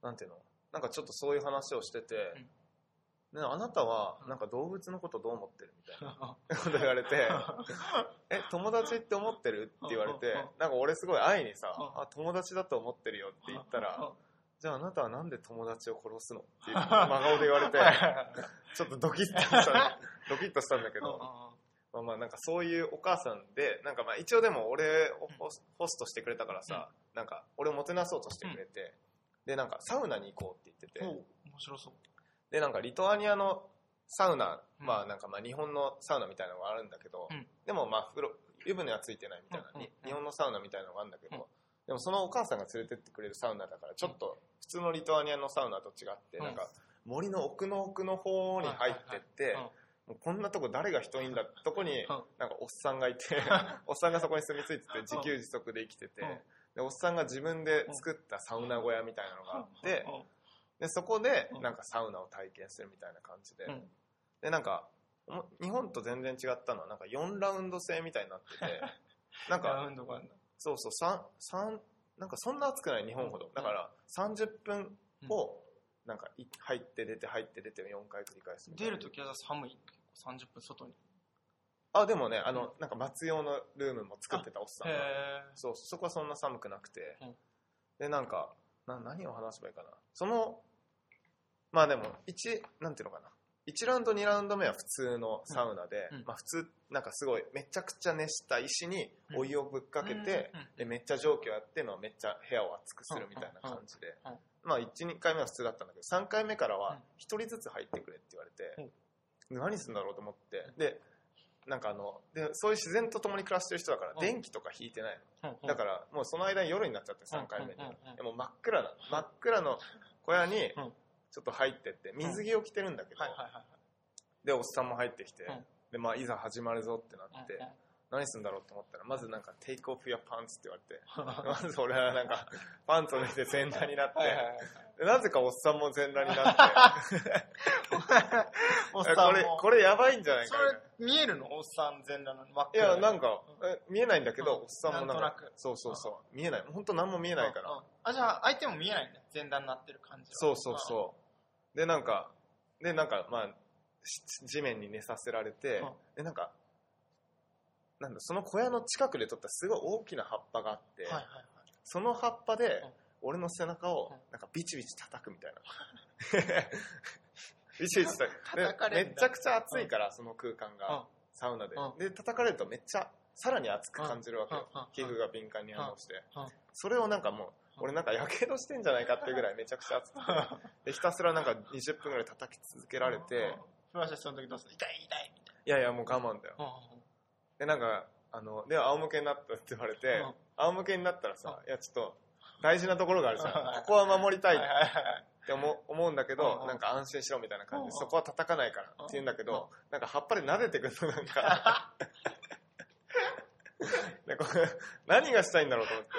なんていうのなんかちょっとそういう話をしてて、ね、あなたはなんか動物のことどう思ってるみたいな。ほ こと言われて、え、友達って思ってる？って言われてなんか俺すごい愛にさ、うん。あ、友達だと思ってるよって言ったら、ど。じゃああなたはなんで友達を殺すの？って 真顔で言われて、ちょっとドキッとした、ドキッとしたんだけど、まあまあなんかそういうお母さんで、なんかまあ一応でも俺をホストしてくれたからさ、なんか俺をもてなそうとしてくれて、でなんかサウナに行こうって言ってて、面白そう。でなんかリトアニアのサウナ、うん。まあなんかまあ日本のサウナみたいなのがあるんだけど、うん。でもまあ風呂、湯船はついてないみたいな、うん。日本のサウナみたいなのがあるんだけど、うんでもそのお母さんが連れてってくれるサウナだからちょっと普通のリトアニアのサウナと違って、うん。なんか森の奥の奥の方に入ってって、こんなとこ誰が人いんだってとこに、ん。なんかおっさんがいて、おっさんがそこに住み着いてて自給自足で生きてて、うん。でおっさんが自分で作ったサウナ小屋みたいなのがあって、うんでそこでうん。なんかサウナを体験するみたいな感じで、うん。でなんかも日本と全然違ったのはなんか4ラウンド制みたいになってて なん。そうそう三三なんかそんな暑くない日本ほど。だから30分をなんかい入って出て入って出て4回繰り返す出るときは寒い。30分外に。あでもねあのなんか松用のルームも作ってたおっさんが。へそうそこはそんな寒くなくて、うん。でなんかな何を話せばいいかなそのまあでも1なんていうのかな。1ラウンド2ラウンド目は普通のサウナで、うん。うんまあ、普通なんかすごいめちゃくちゃ熱した石にお湯をぶっかけて、でめっちゃ蒸気をやって、まあ、めっちゃ部屋を熱くするみたいな感じで、まあ12回目は普通だったんだけど3回目からはうん。1人ずつ入ってくれって言われて、何するんだろうと思って。でなんかあのでそういう自然と共に暮らしてる人だからうん。電気とか引いてないの、だからもうその間に夜になっちゃって3回目に、でも真っ暗な真っ暗の小屋にうん。ちょっと入ってって水着を着てるんだけど、はいはいはいはい。でおっさんも入ってきて、うん。でまあいざ始まるぞってなって、何すんだろう？と思ったらまずなんか「Take off your pants」って言われて。まず俺はなんかパンツを脱いで全裸になって、はいはいはいでなぜかおっさんも全裸になって。おっさんも。これこれやばいんじゃないそか。みたいなれ見えるの？おっさん全裸の真っいや、なんか見えないんだけど、うん。おっさんもなんか、なんそうそうそう、見えない。本当何も見えないから。あじゃあ相手も見えないんだ全裸になってる感じは。そうそうそう。で、なんか、で、なんか、まあ、し地面に寝させられて、うん。で、なんか、なんだ、その小屋の近くで取ったすごい大きな葉っぱがあって、はいはいはい。その葉っぱでうん、俺の背中をうん、なんかビチビチ叩くみたいな。ビチビチ叩く。で叩かれんだ。めちゃくちゃ暑いから、その空間うん。が、サウナで。うん。で、叩かれるとめっちゃ、さらに熱く感じるわけよ。うん。うん。皮膚が敏感に反応して。うん。うん。それをなんかもう、うん。俺なんかやけどしてんじゃないかっていうぐらいめちゃくちゃ熱くて、でひたすらなんか20分ぐらい叩き続けられて、フラッシュその時どうする痛い痛いみたいいやいやもう我慢だよ。なで、なんか、あの、で、仰向けになったって言われてうん、仰向けになったらさ、いやちょっと大事なところがあるじゃうん。ん。ここは守りたいって思う思うんだけどなんか安心しろみたいな感じで、そこは叩かないからって言うんだけど、なんか葉っぱで撫でてくるのなんか、でこれ何がしたいんだろうと思って、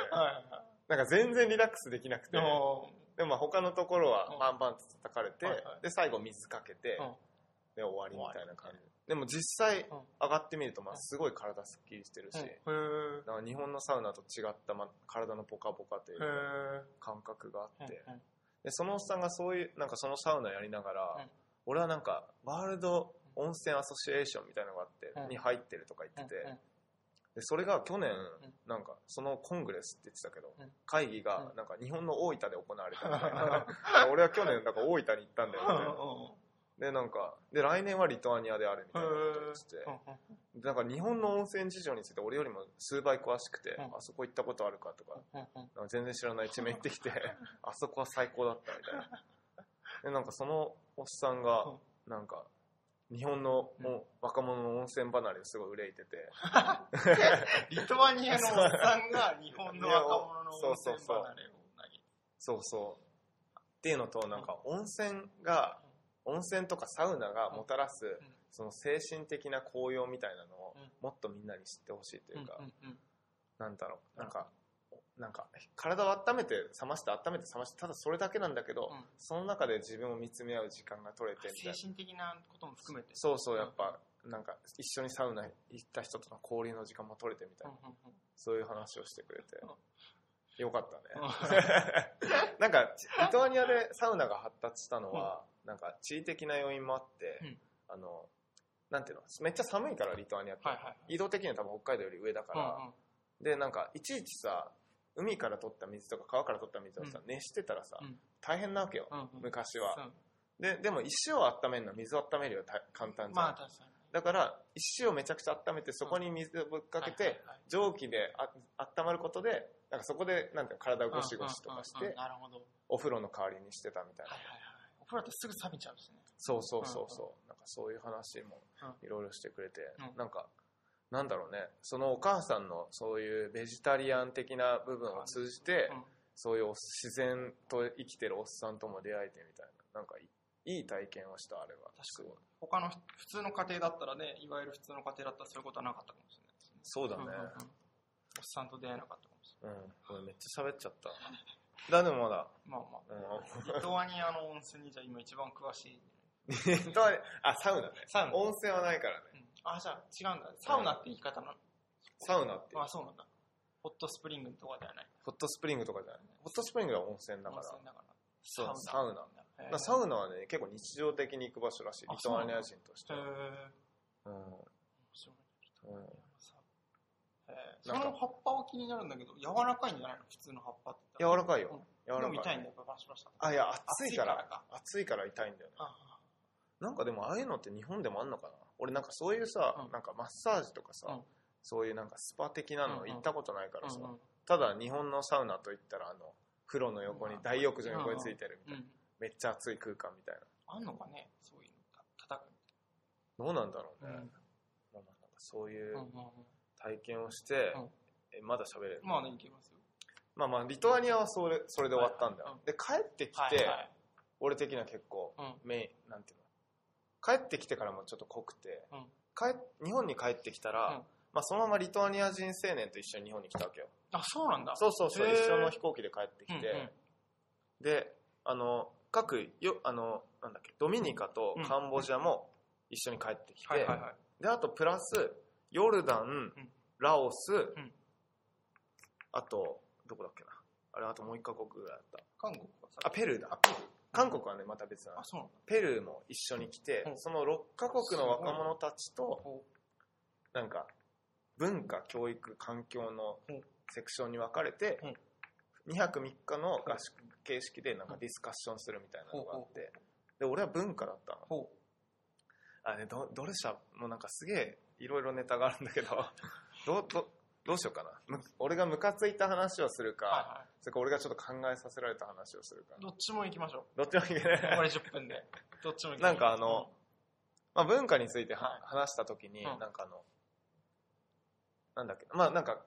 なんか全然リラックスできなくて、おでもまあ他のところはうん。バンバンって叩かれて、で最後水かけて、うん。で終わりみたいな感じでも実際うん。上がってみるとまあすごい体すっきりしてるし、か日本のサウナと違った、まあ、体のポカポカという感覚があって、でそのおっさんがそういうなんかそのサウナやりながら、うん。俺はなんかワールド温泉アソシエーションみたいなのがあって、うん。に入ってるとか言ってて、でそれが去年なんかそのコングレスって言ってたけど、うん。会議がうん。なんか日本の大分で行われたみたいな。俺は去年なんか大分に行ったんだよみたいなでなんかで来年はリトアニアであるみたいなことを言ってでなんか日本の温泉事情について俺よりも数倍詳しくて、うん。あそこ行ったことあるかとかか全然知らない地名行ってきて あそこは最高だったみたいな。でなんかそのおっさんがうん。なんか日本のうん。若者の温泉離れですごい憂いてて。リトアニアのおっさんが日本の若者の温泉そうそうそう離れを投げそうそう。っていうのとなんか温泉が温泉とかサウナがもたらすその精神的な高揚みたいなのをうん。もっとみんなに知ってほしいというかうんうんなんだろうなんかなんか体を温めて冷まして温めて冷ましてただそれだけなんだけど、うん。その中で自分を見つめ合う時間が取れてみたいな。精神的なことも含めて。そうそうやっぱなんか一緒にサウナ行った人との交流の時間も取れてみたいな、うんうんうん。そういう話をしてくれて。うんよかったね。なんかリトアニアでサウナが発達したのは、なんか地理的な要因もあって、うん。あのなんていうのめっちゃ寒いからリトアニアって、はいはいはい。移動的には多分北海道より上だから、うんうんでなんかいちいちさ海から取った水とか川から取った水をさ、うん。熱してたらさ、うん。大変なわけよ、うんうん。昔は、う。んででも石を温めるのは水を温めるよ簡単じゃん、まあ確かにだから石をめちゃくちゃ温めてそこに水をぶっかけて、蒸気であ温まることでなんかそこでなんていうの体をゴシゴシとかしてなるほど。お風呂の代わりにしてたみたいな、はいはいはい。お風呂ってすぐ冷めちゃう。しねそうそうそうそう、なんかそういう話もいろいろしてくれて、うん。なんかなんだろうね。そのお母さんのそういうベジタリアン的な部分を通じて、うん。そういう自然と生きてるおっさんとも出会えてみたいな。なんかいいいい体験をしたあれは。すごい他の普通の家庭だったらねいわゆる普通の家庭だったらそういうことはなかったかもしれないですね。そうだね。うんうんうんおっさんと出会えなかったかもしれうん、これめっちゃ喋っちゃった。だでもまだ。ないまあまあ。うん。リトアニアの温泉にじゃあ今一番詳しい、あサウナね。サウナ。温泉はないからね。うん。あじゃあ違うんだサウナって言い方なの、サウナって。いうあそうなんだ。ホットスプリングとかではない。ホットスプリングとかじゃない。ホットスプリングは温泉だから。温泉だから。そうサウナ。サウナ。はね結構日常的に行く場所らしい。あリトアニア人として。うん面白いリトアニアのさへーその葉っぱは気になるんだけど柔らかいんじゃないの？普通の葉っぱって柔らかいよ。うん。柔らかい。でも痛いんだよあいや暑いから。暑いから痛いんだよね。あなんかでもああいうのって日本でもあんのかな？俺なんかそういうさ、うん。なんかマッサージとかさ、うん。そういうなんかスパ的なの行ったことないからさ、ただ日本のサウナといったらあの風呂の横に大浴場の横についてるみたいな、うんめっちゃ暑い空間みたいあんのかね？そういうのた叩くなどうなんだろうね、うん。まあまあなんかそういう体験をして、うんえまだ喋れる。まあね、いけますよ。まあまあ、リトアニアはそれそれで終わったんだよ。で、帰ってきて、はいはい。俺的には結構、うんメイン、なんていうの？帰ってきてからもちょっと濃くて、うん帰日本に帰ってきたら、うんまあそのままリトアニア人青年と一緒に日本に来たわけよ。あ、そうなんだ。そうそうそう、一緒の飛行機で帰ってきて、うんうんで、あの、各よ、あの、なんだっけ、ドミニカとカンボジアも一緒に帰ってきて、はいはいはい。で、あとプラス、ヨルダン、ラオス、ん。あと、どこだっけな。あれ、あともう一カ国ぐらいあった。韓国はさ。あ、ペルーだ。韓国はね、また別な。のあ、。そうなんだ。ペルーも一緒に来てう、ん。その6カ国の若者たちと、ほなんか、文化、教育、環境のうん。セクションに分かれて、2泊3日の合宿形式でなんかディスカッションするみたいなのがあって、で、俺は文化だったの。ほあね、どどれしゃ、もうなんかすげえいろいろネタがあるんだけど、どう、どどうしようかな。む俺がムカついた話をするか、う。はいはそれか俺がちょっと考えさせられた話をするかい。。どっちも行きましょどっちもいけう。ない。残り10分で。どっちも行きましょうなんかあの、まあ、文化についてははい話したときに、うんなんかあの、なんだっけ、まあなんか、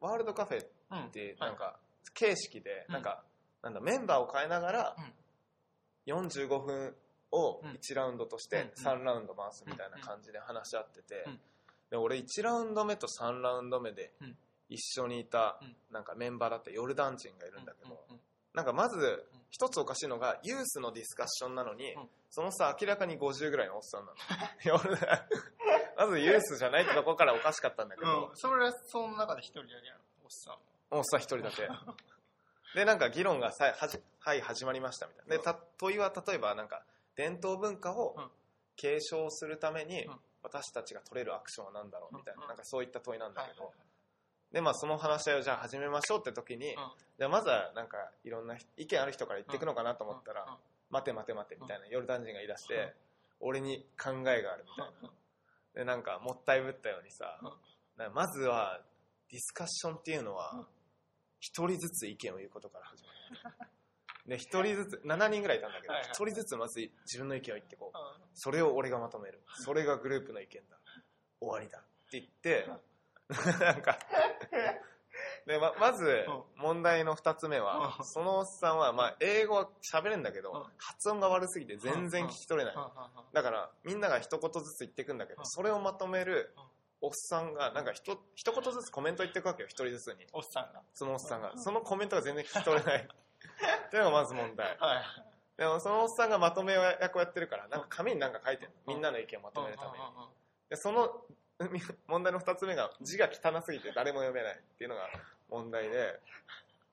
ワールドカフェうん、って、はいなんか、形式で、うんなんか、なんだ、メンバーを変えながらうん、45分をうん1ラウンドとしうんて3ラウンド回すみたいな感じで話し合っててうん、で、俺1ラウンド目と3ラウンド目でうん一緒にいたうん、なんかメンバーだったヨルダン人がいるんだけど、なんかまず、一つおかしいのが、ユースのディスカッションなのに、うんそのさ、明らかに50ぐらいのおっさんなの。夜 まずユースじゃないってとこからおかしかったんだけど、うん。それはその中で一人だけなの。おっさん。おっさん一人だけ。で、なんか議論がさ、はじ、はい、始まりましたみたいな。で、た、問いは例えばなんか、伝統文化をうん継承するためにうん、私たちが取れるアクションは何だろう？みたいな、うんなんかそういった問いなんだけど。で、まあその話し合いをじゃあ始めましょうって時に、うん。じゃあまずはなんかいろんな意見ある人から言っていくのかなと思ったら、うん。待て待て待てみたいなヨルダン人が言い出して、俺に考えがあるみたいな。で、なんかもったいぶったようにさまずはディスカッションっていうのうん。は、一人ずつ意見を言うことから始まる。で、一人ずつ、7人ぐらいいたんだけど一人ずつまず自分の意見を言ってこう。うんそれを俺がまとめる。それがグループの意見だ。終わりだ。って言って、なんか、で、ま、まずうん、問題の二つ目はう、んそのおっさんは、まあ、英語は喋れんだけどうん、発音が悪すぎて全然聞き取れない。だから、みんなが一言ずつ言っていくんだけどう、んそれをまとめるうんおっさんが、なんか一一言ずつコメント言っていくわけよ、一人ずつに。おっさんが。そのおっさんがう。んそのコメントが全然聞き取れない。っていうのがまず問題。はい。でもそのおっさんがまとめ役をやってるから、なんか紙になんか書いてるみんなの意見をまとめるために。で、そのみ 問題の二つ目が字が汚すぎて誰も読めないっていうのが問題で、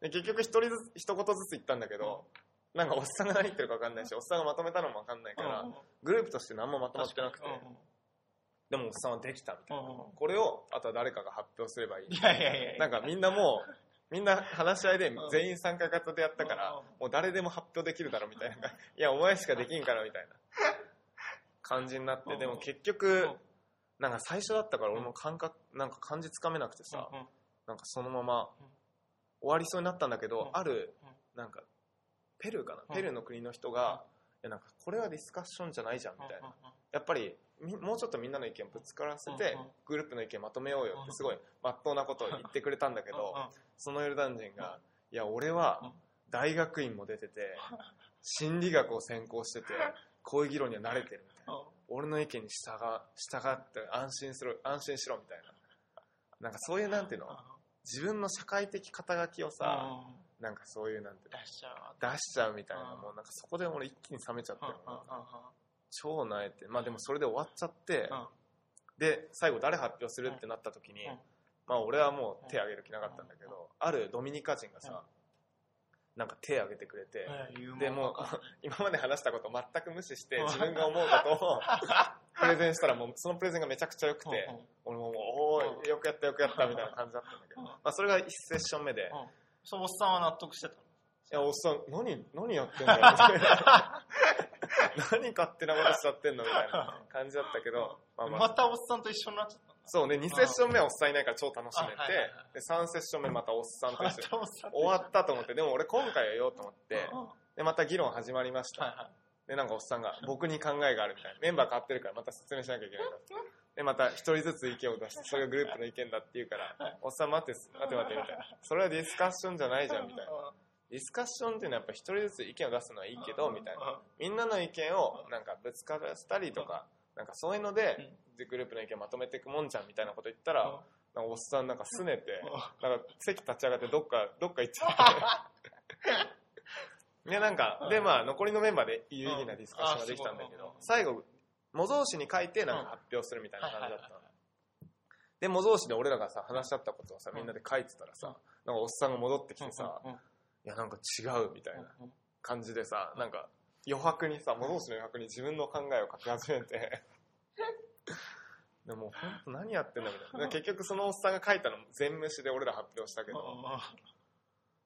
で結局一人ずつ、一言ずつ言ったんだけど、なんかおっさんが何言ってるか分かんないし、おっさんがまとめたのも分かんないから、グループとして何もまとまってなくて、でもおっさんはできたみたいな。これを、あとは誰かが発表すればいいい。やいやいやなんかみんなもう、みんな話し合いで全員参加型でやったからうん、もう誰でも発表できるだろみたいな。いや、お前しかできんからみたいな。感じになって、うん。でも結局、なんか最初だったから俺も感覚、なんか感じつかめなくてさ、なんかそのままうん。終わりそうになったんだけど、うん。あるうん、なんか、ペルーかな、うん。ペルーの国の人が、いやなんかこれはディスカッションじゃないじゃんみたいな。やっぱりみもうちょっとみんなの意見ぶつからせてグループの意見まとめようよってすごいまっとうなことを 言ってくれたんだけどそのヨルダン人がいや俺はうん。大学院も出てて 心理学を専攻しててこういう議論には慣れてるみたいな。俺の意見に従従って安心する安心しろみたいな。なんかそういうなんていうの自分の社会的肩書きをさなんかそういうなんていうの出しちゃうみたいなうん。もうなんかそこで俺一気に冷めちゃったようんうん超なえてまあでもそれで終わっちゃってうん。で最後誰発表するってなった時に、うん。まあ俺はもう手挙げる気なかったんだけど、あるドミニカ人がさ、なんか手挙げてくれて、でもう 今まで話したこと全く無視してうん。自分が思うことを プレゼンしたらもうそのプレゼンがめちゃくちゃ良くて、俺ももうおーいよくやったよくやったみたいな感じだったんだけど、うん。まあそれが1セッション目で、いそうおっさんは納得してたやおっさん何何やってんだよみたいな 何勝手なことしちゃってんのみたいな感じだったけど、まあまあまたおっさんと一緒になっちゃったそうね、2セッション目はおっさんいないから超楽しめて、あはいはいはいで3セッション目またおっさんとま一緒に終わったと思って、でも俺今回は言おうと思ってで、また議論始まりました。はで、なんかおっさんが僕に考えがあるみたいな。メンバー変わってるからまた説明しなきゃいけないから。で、また一人ずつ意見を出して、それがグループの意見だって言うから、おっさん待って、待って待ってみたいな。それはディスカッションじゃないじゃんみたいな。ディスカッションっていうのはやっぱ一人ずつ意見を出すのはいいけど、みたいな。みんなの意見をなんかぶつからせたりとか、なんかそういうので、でグループの意見まとめていくもんじゃんみたいなこと言ったら、なんかおっさんなんか拗ねて、なんか席立ち上がってどっか、どっか行っちゃって。で、なんか、で、まあ、残りのメンバーで有意義なディスカッションができたんだけうんど、最後、模造紙に書いてなんか発表するみたいな感じだったの。で、模造紙で俺らがさ、話し合ったことをさ、みんなで書いてたらさ、なんかおっさんが戻ってきてさ、いや、なんか違うみたいな感じでさ、なんか余白にさ、模造紙の余白に自分の考えを書き始めて、でも本当何やってんだみたいな。で結局そのおっさんが書いたの全無視で俺ら発表したけど、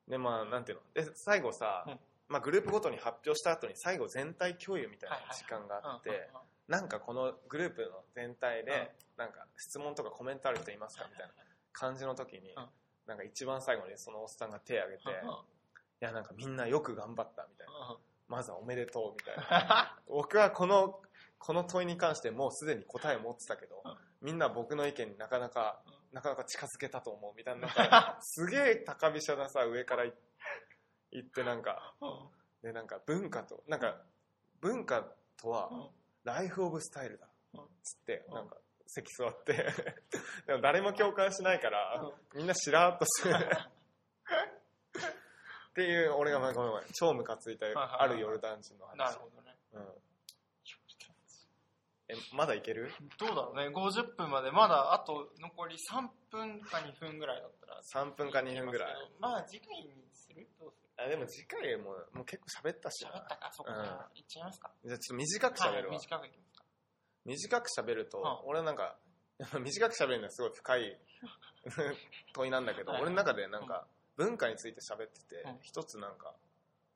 で、まあ、なんていうの。で、最後さ、うん。まあ、グループごとに発表した後に最後全体共有みたいな時間があって、なんかこのグループの全体で、なんか質問とかコメントある人いますかみたいな感じの時にうん、なんか一番最後にそのおっさんが手を挙げて、いやなんかみんなよく頑張ったみたいな。まずはおめでとうみたいな。僕はこの、この問いに関してもうすでに答えを持ってたけどうん、みんな僕の意見になかなか、なかなか近づけたと思うみたいな。すげえ高飛車なさ、上からい行ってなんか、で、なんか文化と、なんか文化とはライフオブスタイルだ。うん。つって、うん。なんか席座って、でも誰も共感しないから、みんなしらーっとして、っていう、俺が、ごめんごめん、超ムカついたあるヨルダン人の話。なるほどね。うんえ、まだいける？どうだろうね、50分まで、まだあと残り3分か2分ぐらいだったら。3分か2分ぐらい。まあ、次回にする？どうする？あでも次回ももう結構喋ったしな喋ったか、そこうんじゃあ、いっちゃいますか。じゃあちょっと短く喋るわ。はい短くいきますか。短く喋ると、うん俺なんか、短く喋るのはすごい深い 問いなんだけど、はい俺の中でなんか、文化について喋ってて、うん一つなんか、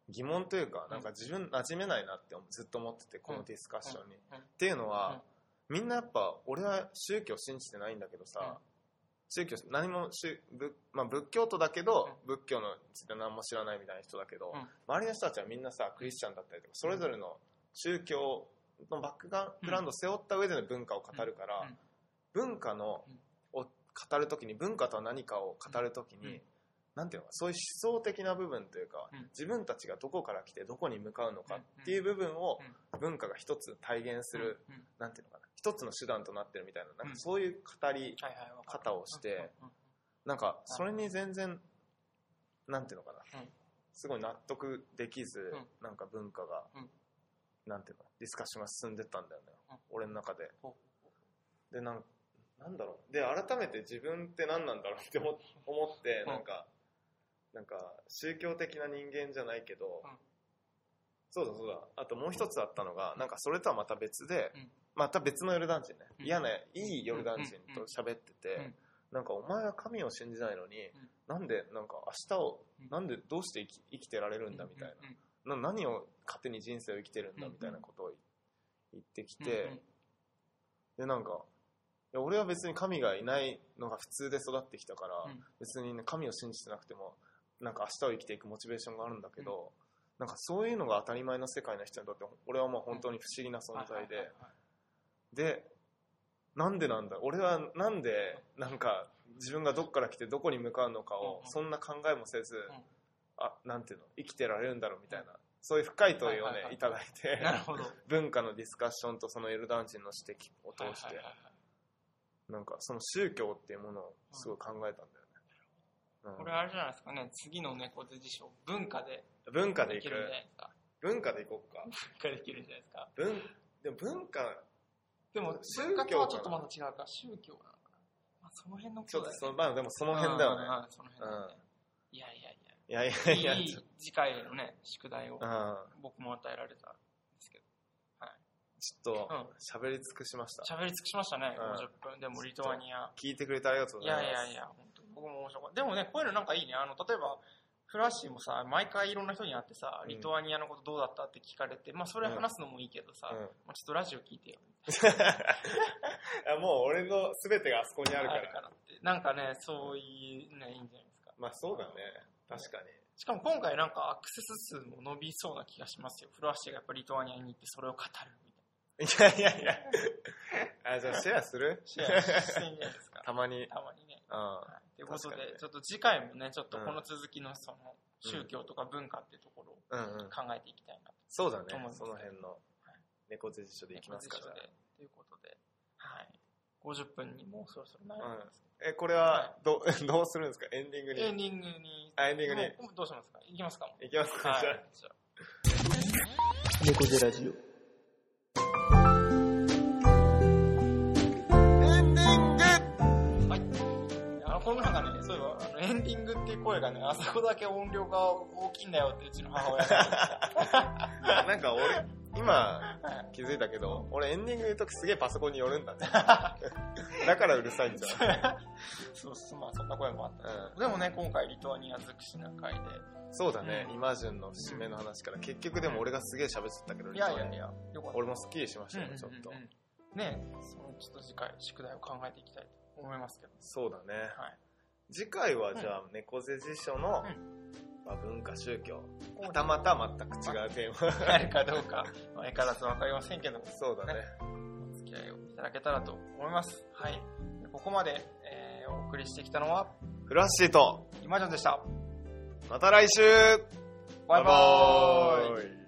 疑問というか、なんか自分馴染めないなってずっと思ってて、このディスカッションに。っていうのは、みんなやっぱ、俺は宗教信じてないんだけどさ、宗教、何も宗、ぶまあ、仏教徒だけど、仏教のついて何も知らないみたいな人だけど、うん周りの人たちはみんなさ、クリスチャンだったりとか、それぞれの宗教のバックグラウンドを背負った上での文化を語るから、うん。文化の、を語るときに、文化とは何かを語るときに、うんなんていうのか、そういう思想的な部分というか、うん。自分たちがどこから来てどこに向かうのかっていう部分を、文化が一つ体現する、うん。うん。なんていうのかな、一つの手段となってるみたいな、なんうん。かそういう語りはいはいわかる。方をして、うんうんなんか、それに全然、なんていうのかな、うん。すごい納得できず、うん。なんか文化が、うん。なんていうの、ディスカッションが進んでったんだよね、うん。俺の中で。ほで、なんなんだろう。で、改めて自分って何なんだろうって思思って、うん。なんか、なんか、宗教的な人間じゃないけど、うん。そうだそうだ。あともう一つあったのが、なんかそれとはまた別で、うん。また別のヨルダン人ね。うん。嫌な、いいヨルダン人と喋ってて、うん。なんかお前は神を信じないのに、ん。なんでなんか明日を、うん。なんでどうして生き生きてられるんだみたいな。な何を糧に人生を生きてるんだうんみたいなことを言ってきうん。て、うん。でなんかいや俺は別に神がいないのが普通で育ってきたから、うん。別に、ね、神を信じてなくてもなんか明日を生きていくモチベーションがあるんだけど、なんかそういうのが当たり前の世界の人にとって俺はもう本当に不思議な存在で、でなんでなんだ？俺はなんでなんか自分がどっから来てどこに向かうのかをうんそんな考えもせず、ん。あなんていうの？生きてられるんだろうみたいなそういう深い問いをね、はいはいて。文化のディスカッションとそのエルダン人の指摘を通して、なんかその宗教っていうものをすごい考えたんだよね、これあれじゃないですかね、次の猫背辞書、文化で。うん文化でいく。できるんじゃないですか。文化でいこうか。文化できるんじゃないですか。文でも文化。でも、宗教はちょっとまた違うか、宗教なのかな。まあ、その辺のことだよね。ちょっとそのまあでもその辺だよね。うんうんうんその辺だよね。いやいやいいやいや、やいや。いい次回のね、宿題をうん。僕も与えられたんですけど。ちょっと喋り尽くしました、喋り尽くしましたね、うん。50分。でも、リトアニア。聞いてくれてありがとういございます。やいやいや、本当に僕も面白かった。でもね、こういうのなんかいいね。あの、例えば、フラッシーもさ、毎回いろんな人に会ってさ、うんリトアニアのことどうだったって聞かれて、まあ、それ話すのもいいけどさ、うんまあちょっとラジオ聞いてよ。もう俺の全てがあそこにあるからからって。なんかね、そういうね、いいんじゃないですか。まあそうだね確かにしかも今回なんかアクセス数も伸びそうな気がしますよ。フラッシーがやっぱリトアニアに行ってそれを語るみたいいやいやいや。あ、じゃあシェアする？シェアしていいんじゃないですか。たまに。たまにね。うん。はいということで、ねちょっと次回もね、ちょっとこの続きのその、宗教とか文化っていうところをうんうん。考えていきたいなとそうだね思いま。すその辺の猫背辞書でいきますか、じゃで。ということで、はい。50分にもうそろそろなるんですあ。え、これは、どう、どうするんですか？エンディングけど、エンに。ディングに、あ、エンディングに。どうしますか？いきますか？いきますか、はいじゃあ。。じゃあ猫背ラジオ。このなんかね、そういえば、あの、エンディングっていう声がね、あそこだけ音量が大きいんだよってうちの母親がなんか俺、今はい気づいたけど、俺エンディング言うときすげえパソコンに寄るんだね。だからうるさいんじゃん。そうそう、まあそんな声もあった。うでもね、今回リトアニア尽くしな回で。ん。そうだね、うんイマジュンの節目の話から、結局でも俺がすげえ喋ってたけど、いやいやいや、よかった。俺もスッキリしましたよ、ちょっとうん。うんうんねそのちょっと次回、宿題を考えていきたいと思いますけど。そうだね。はい。次回はじゃあ、猫背辞書の、うまあ、文化、宗教、はたまた全く違うテーマ。なるかどうか、まあ相変わらずわかりませんけども、そうだね。お付き合いをいただけたらと思います。はい。ここまで、えーお送りしてきたのは、フラッシーと、今ジョンでした。また来週バイバーイイ